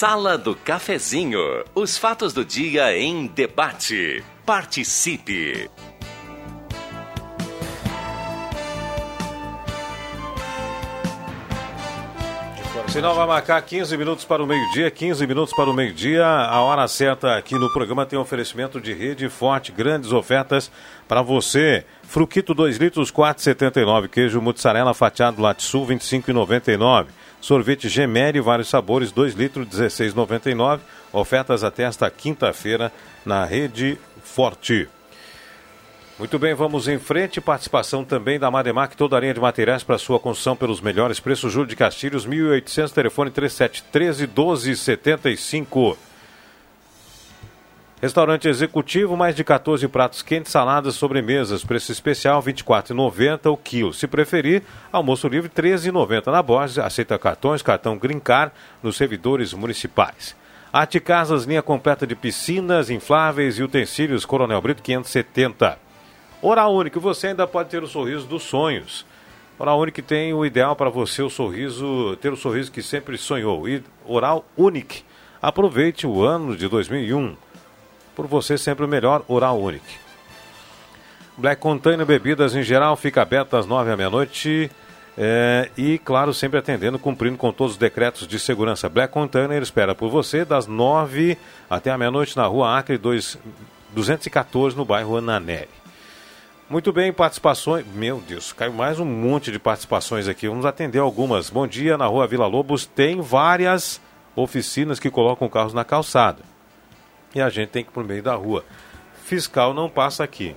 [SPEAKER 8] Sala do Cafezinho. Os fatos do dia em debate. Participe.
[SPEAKER 2] Sinal vai marcar 15 minutos para o meio-dia, 15 minutos para o meio-dia. A hora certa aqui no programa tem oferecimento de rede forte, grandes ofertas para você. Fruquito 2 litros, 4,79. Queijo mozzarella fatiado Latsul, 25,99. Sorvete Gemério, vários sabores, 2 litros, 16,99. Ofertas até esta quinta-feira na rede Forte. Muito bem, vamos em frente. Participação também da Mademac, toda a linha de materiais para sua construção pelos melhores preços. Júlio de Castilhos, 1800, telefone 3713 1275. Restaurante executivo, mais de 14 pratos quentes, saladas, sobremesas. Preço especial R$ 24,90 o quilo. Se preferir, almoço livre R$ 13,90 na Borges. Aceita cartões, cartão Green Card nos servidores municipais. Arte Casas, linha completa de piscinas, infláveis e utensílios. Coronel Brito 570. Oral Único, você ainda pode ter o sorriso dos sonhos. Oral Único tem o ideal para você, o sorriso, ter o sorriso que sempre sonhou. E Oral Único. Aproveite o ano de 2001. Por você sempre o melhor, Oral Único. Black Container Bebidas em geral fica aberto das nove à meia-noite. É, e, claro, sempre atendendo, cumprindo com todos os decretos de segurança. Black Container espera por você das nove até a meia-noite na rua Acre 2, 214, no bairro Ananeri. Muito bem, participações. Meu Deus, caiu mais um monte de participações aqui. Vamos atender algumas. Bom dia, na rua Vila Lobos tem várias oficinas que colocam carros na calçada. E a gente tem que ir por meio da rua. Fiscal não passa aqui.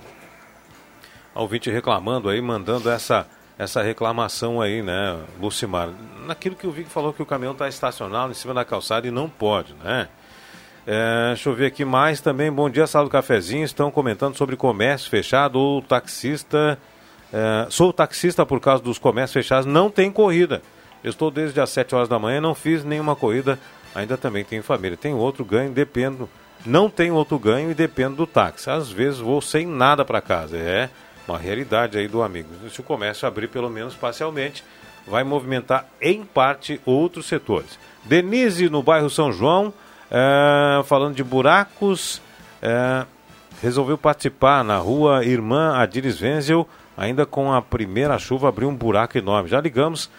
[SPEAKER 2] Ouvinte reclamando aí, mandando essa, essa reclamação aí, né, Lucimar? Naquilo que o Vic falou que o caminhão está estacionado em cima da calçada e não pode, né? É, deixa eu ver aqui mais também. Bom dia, sala do cafezinho. Estão comentando sobre comércio fechado ou taxista. É, sou taxista por causa dos comércios fechados. Não tem corrida. Eu estou desde as 7 horas da manhã, não fiz nenhuma corrida. Ainda também tenho família. Tem outro ganho, dependo. Não tenho outro ganho e dependo do táxi. Às vezes vou sem nada para casa. É uma realidade aí do amigo. Se o comércio abrir pelo menos parcialmente, vai movimentar em parte outros setores. Denise, no bairro São João. É, falando de buracos, é, resolveu participar na rua Irmã Adires Wenzel, ainda com a primeira chuva abriu um buraco enorme. Já ligamos,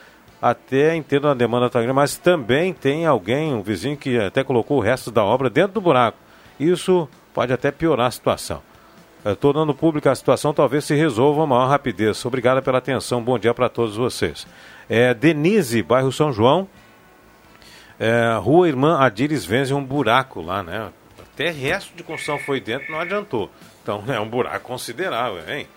[SPEAKER 2] até entendo a demanda mas também tem alguém, um vizinho que até colocou o resto da obra dentro do buraco. Isso pode até piorar a situação. Estou dando pública a situação, talvez se resolva a maior rapidez. Obrigada pela atenção, bom dia para todos vocês. É, Denise, bairro São João, é, Rua Irmã Adires vence um buraco lá, né? Até resto de construção foi dentro, não adiantou. Então *laughs* é um buraco considerável, hein?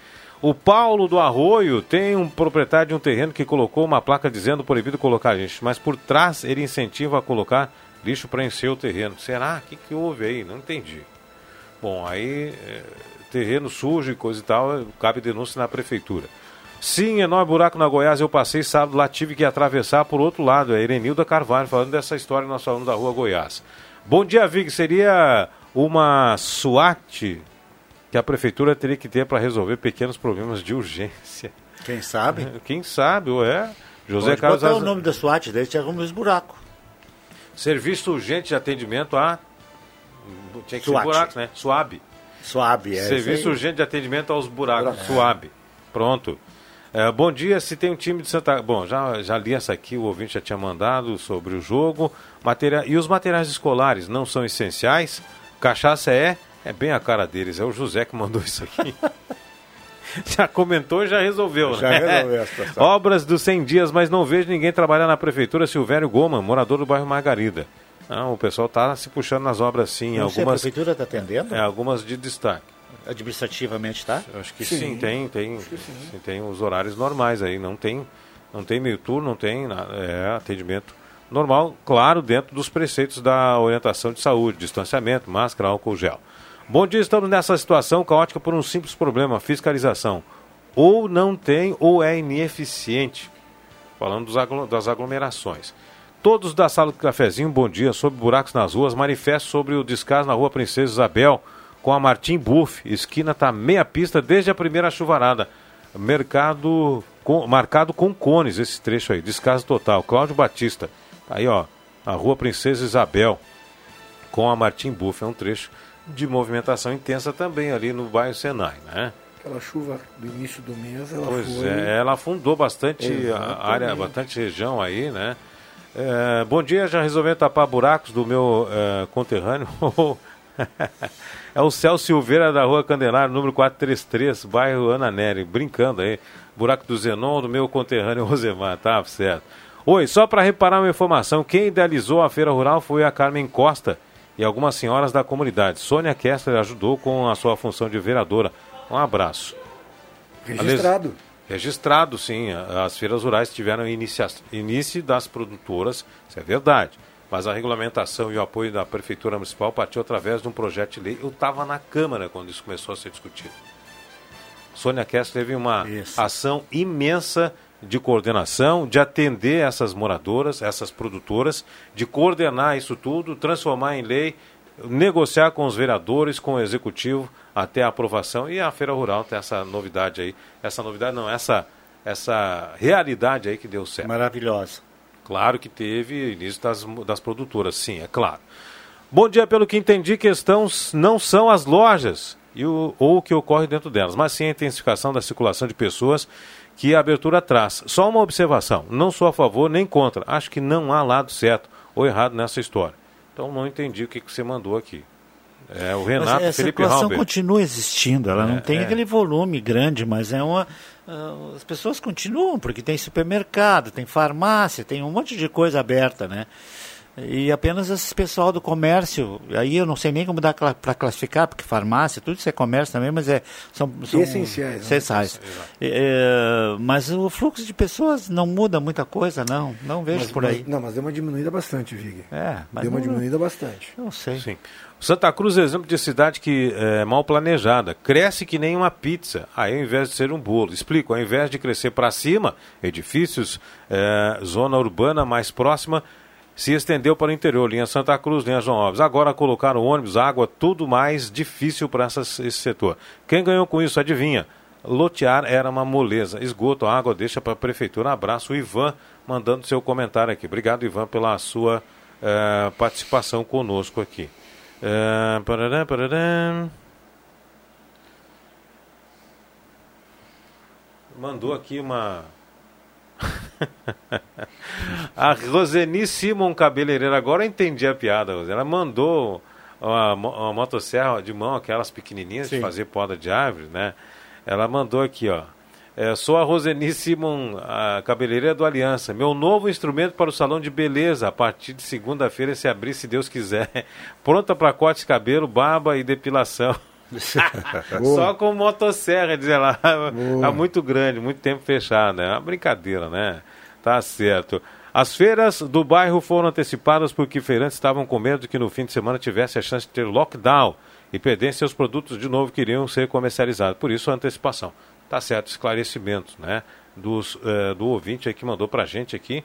[SPEAKER 2] O Paulo do Arroio tem um proprietário de um terreno que colocou uma placa dizendo proibido colocar lixo, mas por trás ele incentiva a colocar lixo para encher o terreno. Será? O que, que houve aí? Não entendi. Bom, aí é, terreno sujo e coisa e tal, cabe denúncia na prefeitura. Sim, enorme buraco na Goiás. Eu passei sábado lá, tive que atravessar por outro lado. É Erenilda Carvalho falando dessa história nós falamos da rua Goiás. Bom dia, Vig. Seria uma SWAT que a prefeitura teria que ter para resolver pequenos problemas de urgência.
[SPEAKER 5] Quem sabe?
[SPEAKER 2] Quem sabe, é.
[SPEAKER 5] José Pode Carlos. Qual é o nome da SWAT? Daí tinha alguns buracos.
[SPEAKER 2] Serviço urgente de atendimento a. Tinha que ser buraco, né? SUAB.
[SPEAKER 5] SUAB, é.
[SPEAKER 2] Serviço urgente de atendimento aos buracos. É. SUAB. Pronto. É, bom dia, se tem um time de Santa... Bom, já, já li essa aqui, o ouvinte já tinha mandado sobre o jogo. Materia... E os materiais escolares não são essenciais? Cachaça é? É bem a cara deles, é o José que mandou isso aqui. *laughs* *laughs* já comentou e já resolveu,
[SPEAKER 5] já
[SPEAKER 2] né?
[SPEAKER 5] resolveu a situação. *laughs*
[SPEAKER 2] Obras dos 100 dias, mas não vejo ninguém trabalhar na prefeitura. Silvério Goma, morador do bairro Margarida. Não, o pessoal está se puxando nas obras sim.
[SPEAKER 5] Não
[SPEAKER 2] algumas,
[SPEAKER 5] sei, a prefeitura está atendendo?
[SPEAKER 2] É, algumas de destaque
[SPEAKER 5] administrativamente, tá?
[SPEAKER 2] Eu acho que sim, sim tem, tem. Sim, tem os horários normais aí, não tem, não tem meio turno, não tem é, atendimento normal, claro, dentro dos preceitos da orientação de saúde, distanciamento, máscara, álcool gel. Bom dia, estamos nessa situação caótica por um simples problema, fiscalização. Ou não tem ou é ineficiente. Falando das aglomerações. Todos da sala do cafezinho, bom dia, sobre buracos nas ruas, manifesto sobre o descaso na rua Princesa Isabel, com a Martim Buff. Esquina tá meia pista desde a primeira chuvarada. Mercado com, marcado com cones esse trecho aí. Descaso total. Cláudio Batista. Aí, ó. a Rua Princesa Isabel, com a Martim Buff. É um trecho de movimentação intensa também ali no bairro Senai, né?
[SPEAKER 3] Aquela chuva do início do mês, ela
[SPEAKER 2] Pois
[SPEAKER 3] foi...
[SPEAKER 2] é, ela afundou bastante
[SPEAKER 3] Exatamente.
[SPEAKER 2] área, bastante região aí, né? É, bom dia, já resolveu tapar buracos do meu é, conterrâneo. *laughs* é o Celso Silveira da rua Candelário, número 433, bairro Ana Nery, brincando aí. Buraco do Zenon, do meu conterrâneo Rosemar, tá certo. Oi, só para reparar uma informação, quem idealizou a feira rural foi a Carmen Costa e algumas senhoras da comunidade. Sônia Kessler ajudou com a sua função de vereadora. Um abraço.
[SPEAKER 3] Registrado.
[SPEAKER 2] Registrado, sim. As feiras rurais tiveram inicia início das produtoras, isso é verdade. Mas a regulamentação e o apoio da Prefeitura Municipal partiu através de um projeto de lei. Eu estava na Câmara quando isso começou a ser discutido. Sônia Kessler teve uma ação imensa de coordenação, de atender essas moradoras, essas produtoras, de coordenar isso tudo, transformar em lei, negociar com os vereadores, com o executivo, até a aprovação. E a Feira Rural tem essa novidade aí. Essa novidade não, essa, essa realidade aí que deu certo.
[SPEAKER 5] Maravilhosa.
[SPEAKER 2] Claro que teve início das, das produtoras, sim, é claro. Bom dia, pelo que entendi, questão não são as lojas e o, ou o que ocorre dentro delas, mas sim a intensificação da circulação de pessoas que a abertura traz. Só uma observação, não sou a favor nem contra, acho que não há lado certo ou errado nessa história. Então não entendi o que, que você mandou aqui. É, o Renato
[SPEAKER 5] Mas a
[SPEAKER 2] Felipe
[SPEAKER 5] circulação
[SPEAKER 2] Halber.
[SPEAKER 5] continua existindo, ela
[SPEAKER 2] É,
[SPEAKER 5] não tem
[SPEAKER 2] é.
[SPEAKER 5] aquele volume grande, mas é uma. ah, as pessoas continuam, porque tem supermercado, tem farmácia, tem um monte de coisa aberta, né? E apenas esse pessoal do comércio, aí eu não sei nem como dá para classificar, porque farmácia, tudo isso é comércio também, mas é, são, são
[SPEAKER 3] Essenciais, né?
[SPEAKER 5] essenciais. É, mas o fluxo de pessoas não muda muita coisa, não. Não vejo
[SPEAKER 3] Mas-
[SPEAKER 5] por aí.
[SPEAKER 3] mas- não, mas deu uma diminuída bastante, Vig.
[SPEAKER 5] É, mas
[SPEAKER 3] Deu uma
[SPEAKER 5] não-
[SPEAKER 3] diminuída bastante.
[SPEAKER 5] Não sei.
[SPEAKER 2] Sim. Santa Cruz é exemplo de cidade que é mal planejada. Cresce que nem uma pizza, aí ao invés de ser um bolo. Explico, ao invés de crescer para cima, edifícios, é, zona urbana mais próxima, se estendeu para o interior, linha Santa Cruz, linha João Alves. Agora colocaram ônibus, água, tudo mais difícil para esse setor. Quem ganhou com isso, adivinha? Lotear era uma moleza. Esgoto, água, deixa para a prefeitura. Abraço, Ivan, mandando seu comentário aqui. Obrigado, Ivan, pela sua eh, participação conosco aqui. Parará, parará. Mandou aqui uma. *laughs* a Roseni Simon cabeleireira, agora eu entendi a piada, Roseni. Ela mandou uma, uma motosserra de mão, aquelas pequenininhas de
[SPEAKER 5] Sim.
[SPEAKER 2] fazer poda de árvore, né? Ela mandou aqui, ó. É, sou a Roseni Simon, a cabeleireira do Aliança. Meu novo instrumento para o salão de beleza, a partir de segunda-feira, se abrir, se Deus quiser. *laughs* Pronta para corte de cabelo, barba e depilação. Só com motosserra, diz ela. Tá muito grande, muito tempo fechado. É uma brincadeira, né? Tá certo. As feiras do bairro foram antecipadas porque feirantes estavam com medo de que no fim de semana tivesse a chance de ter lockdown e perdessem seus produtos de novo que iriam ser comercializados. Por isso a antecipação. Tá certo, esclarecimento, né? Dos, eh, do ouvinte aí que mandou pra gente aqui.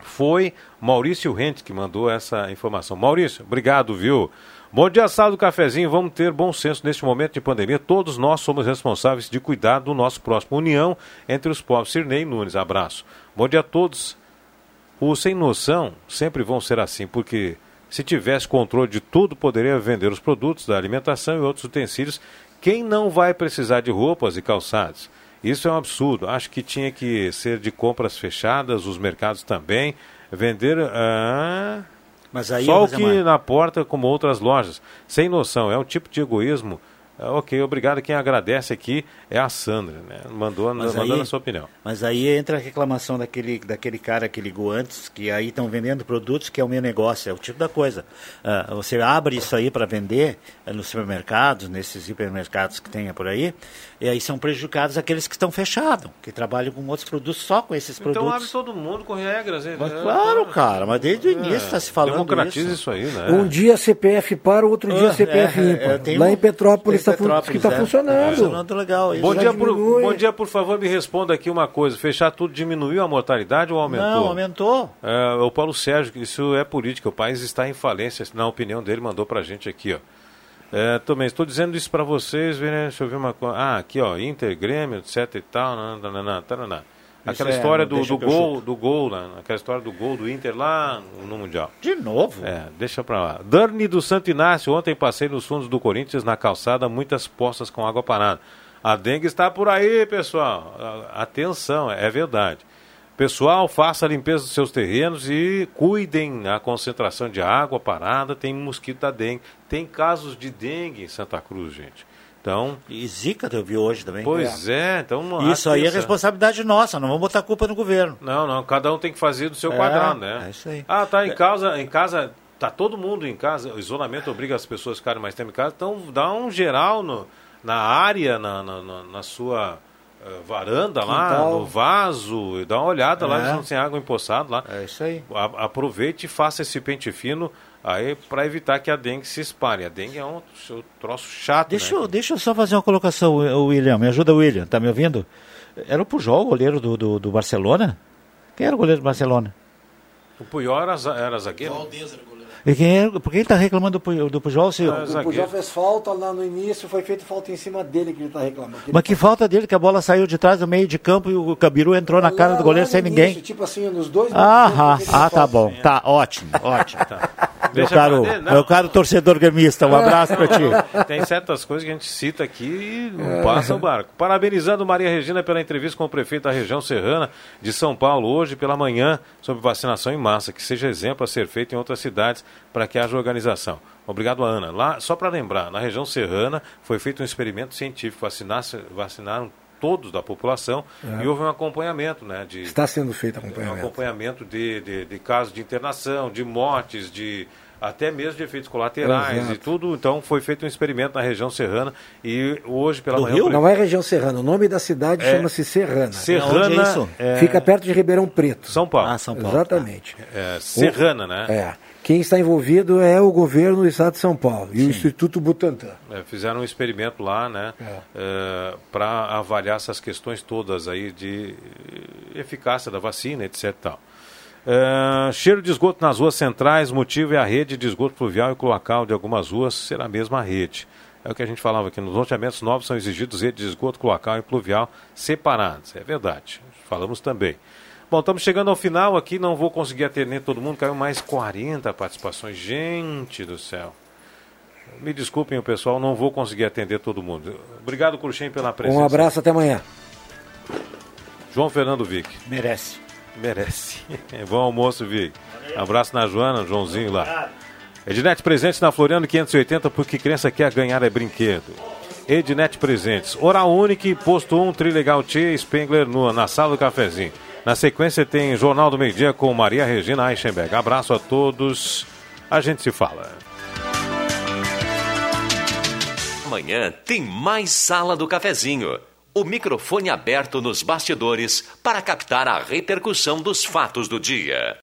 [SPEAKER 2] Foi Maurício Rente que mandou essa informação. Maurício, obrigado, viu? Bom dia, sala do cafezinho. Vamos ter bom senso neste momento de pandemia. Todos nós somos responsáveis de cuidar do nosso próximo. União entre os povos. Sirnei Nunes, abraço. Bom dia a todos. Os sem noção sempre vão ser assim, porque se tivesse controle de tudo, poderia vender os produtos da alimentação e outros utensílios. Quem não vai precisar de roupas e calçados? Isso é um absurdo. Acho que tinha que ser de compras fechadas, os mercados também. Vender. ah,
[SPEAKER 5] Mas aí,
[SPEAKER 2] só o que na porta, como outras lojas. Sem noção. É um tipo de egoísmo. Ah, ok, obrigado. Quem agradece aqui é a Sandra, né? Mandou,
[SPEAKER 5] Mas
[SPEAKER 2] mandando
[SPEAKER 5] aí-
[SPEAKER 2] a sua opinião.
[SPEAKER 5] Mas aí entra a reclamação daquele, daquele cara que ligou antes, que aí estão vendendo produtos que é o meu negócio, é o tipo da coisa. Ah, você abre isso aí para vender eh, nos supermercados, nesses hipermercados que tenha por aí, e aí são prejudicados aqueles que estão fechados, que trabalham com outros produtos, só com esses
[SPEAKER 2] Então
[SPEAKER 5] produtos.
[SPEAKER 2] abre todo mundo com regras. hein?
[SPEAKER 5] Mas
[SPEAKER 2] É,
[SPEAKER 5] claro, cara, mas desde o início está se falando
[SPEAKER 2] Democratiza
[SPEAKER 5] isso.
[SPEAKER 2] isso aí, né?
[SPEAKER 3] Um dia CPF para, outro dia
[SPEAKER 5] Ah,
[SPEAKER 3] CPF
[SPEAKER 5] é, é,
[SPEAKER 3] ímpar.
[SPEAKER 5] tem
[SPEAKER 3] Lá
[SPEAKER 5] um-
[SPEAKER 3] em Petrópolis está está
[SPEAKER 5] é.
[SPEAKER 3] funcionando.
[SPEAKER 5] Funcionando legal. isso.
[SPEAKER 2] Bom dia, por, bom dia, por favor, me responda aqui uma coisa. Fechar tudo diminuiu a mortalidade ou aumentou?
[SPEAKER 5] Não, aumentou.
[SPEAKER 2] É, o Paulo Sérgio, que isso é política. O país está em falência. Na opinião dele, mandou pra gente aqui, ó. É, também estou dizendo isso para vocês, né? deixa eu ver uma coisa. Ah, aqui, ó, Inter, Grêmio, etc e tal. Nananana, taraná. Aquela
[SPEAKER 5] é,
[SPEAKER 2] história do, do gol, do gol, né? aquela história do gol do Inter lá no Mundial.
[SPEAKER 5] De novo?
[SPEAKER 2] É, deixa pra lá. Dani do Santo Inácio, ontem passei nos fundos do Corinthians, na calçada, muitas poças com água parada. A dengue está por aí, pessoal. Atenção, é verdade. Pessoal, faça a limpeza dos seus terrenos e cuidem a concentração de água parada. Tem mosquito da dengue. Tem casos de dengue em Santa Cruz, gente. Então.
[SPEAKER 5] E Zika eu vi hoje também.
[SPEAKER 2] Pois é, então.
[SPEAKER 5] Isso aí é responsabilidade nossa, não vamos botar a culpa no governo.
[SPEAKER 2] Não, não, cada um tem que fazer do seu
[SPEAKER 5] É,
[SPEAKER 2] quadrado, né?
[SPEAKER 5] é isso aí.
[SPEAKER 2] Ah, tá em casa, em casa, tá todo mundo em casa, o isolamento obriga as pessoas a ficarem mais tempo em casa, então dá um geral no, na área, na, na- na sua eh, varanda lá,
[SPEAKER 5] Quintal.
[SPEAKER 2] no vaso, e dá uma olhada lá,
[SPEAKER 5] É.
[SPEAKER 2] eles não tem água empoçada lá.
[SPEAKER 5] É isso aí.
[SPEAKER 2] A- aproveite e faça esse pente fino aí para evitar que a dengue se espalhe. A dengue é um, um troço chato,
[SPEAKER 5] Deixa,
[SPEAKER 2] né?
[SPEAKER 5] eu, deixa eu só fazer uma colocação, o William. Me ajuda, William. Tá me ouvindo? Era o Pujol, o goleiro do, do, do Barcelona? Quem era o goleiro do Barcelona?
[SPEAKER 2] O Puyol era, era zagueiro?
[SPEAKER 5] E quem era, por que ele está reclamando do, do Pujol? Se,
[SPEAKER 3] O Pujol fez falta lá no início, foi feita falta em cima dele que ele está reclamando.
[SPEAKER 5] mas que falta dele, que a bola saiu de trás do meio de campo e o Cabiru entrou na cara
[SPEAKER 3] Lá-
[SPEAKER 5] do goleiro sem
[SPEAKER 3] no
[SPEAKER 5] ninguém.
[SPEAKER 3] início, Tipo assim, nos dois
[SPEAKER 5] Ah, ah, ah, tá
[SPEAKER 3] falta.
[SPEAKER 5] bom. Tá, ótimo, ótimo. Meu caro, meu caro torcedor gremista, um abraço pra ti. *laughs*
[SPEAKER 2] Tem certas coisas que a gente cita aqui e não passa o barco. Parabenizando Maria Regina pela entrevista com o prefeito da região serrana de São Paulo hoje pela manhã sobre vacinação em massa, que seja exemplo a ser feito em outras cidades para que haja organização. Obrigado, Ana. Lá, só para lembrar, na região serrana foi feito um experimento científico, vacinasse- vacinaram todos da população
[SPEAKER 3] É.
[SPEAKER 2] e houve um acompanhamento, né, de
[SPEAKER 3] Está sendo feito
[SPEAKER 2] um
[SPEAKER 3] acompanhamento.
[SPEAKER 2] acompanhamento de, de, de casos de internação, de mortes, de até mesmo de efeitos colaterais
[SPEAKER 3] Exato.
[SPEAKER 2] e tudo. Então foi feito um experimento na região serrana e hoje pela manhã. o
[SPEAKER 3] Não é região serrana, o nome da cidade
[SPEAKER 2] É.
[SPEAKER 3] chama-se Serrana.
[SPEAKER 2] Serrana é é-
[SPEAKER 3] Fica perto de Ribeirão Preto.
[SPEAKER 2] São Paulo.
[SPEAKER 5] Ah, São Paulo.
[SPEAKER 3] Exatamente.
[SPEAKER 2] É, Serrana, né?
[SPEAKER 3] É. Quem está envolvido é o governo do estado de São Paulo e o Instituto Butantan.
[SPEAKER 2] É, fizeram um experimento lá, né, para avaliar essas questões todas aí de eficácia da vacina, etc. Tal. É, cheiro de esgoto nas ruas centrais, motivo é a rede de esgoto pluvial e cloacal de algumas ruas ser a mesma rede. É o que a gente falava aqui, nos loteamentos novos são exigidos redes de esgoto cloacal e pluvial separadas. É verdade, falamos também. Bom, estamos chegando ao final aqui, não vou conseguir atender todo mundo, caiu mais 40 participações. Gente do céu. Me desculpem, o pessoal, não vou conseguir atender todo mundo. Obrigado, Cruxem, pela presença.
[SPEAKER 3] Um abraço, até amanhã.
[SPEAKER 2] João Fernando Vic.
[SPEAKER 5] Merece.
[SPEAKER 2] Merece. *laughs* Bom almoço, Vic. Abraço na Joana, Joãozinho lá. Ednet Presentes na Floriano 580, porque criança quer ganhar é brinquedo. Ednet Presentes. Oral Unique, Posto 1, Trilegal T, Spengler no, na sala do cafezinho. Na sequência tem Jornal do Meio Dia com Maria Regina Eichenberg. Abraço a todos. A gente se fala.
[SPEAKER 8] Amanhã tem mais Sala do Cafezinho. O microfone aberto nos bastidores para captar a repercussão dos fatos do dia.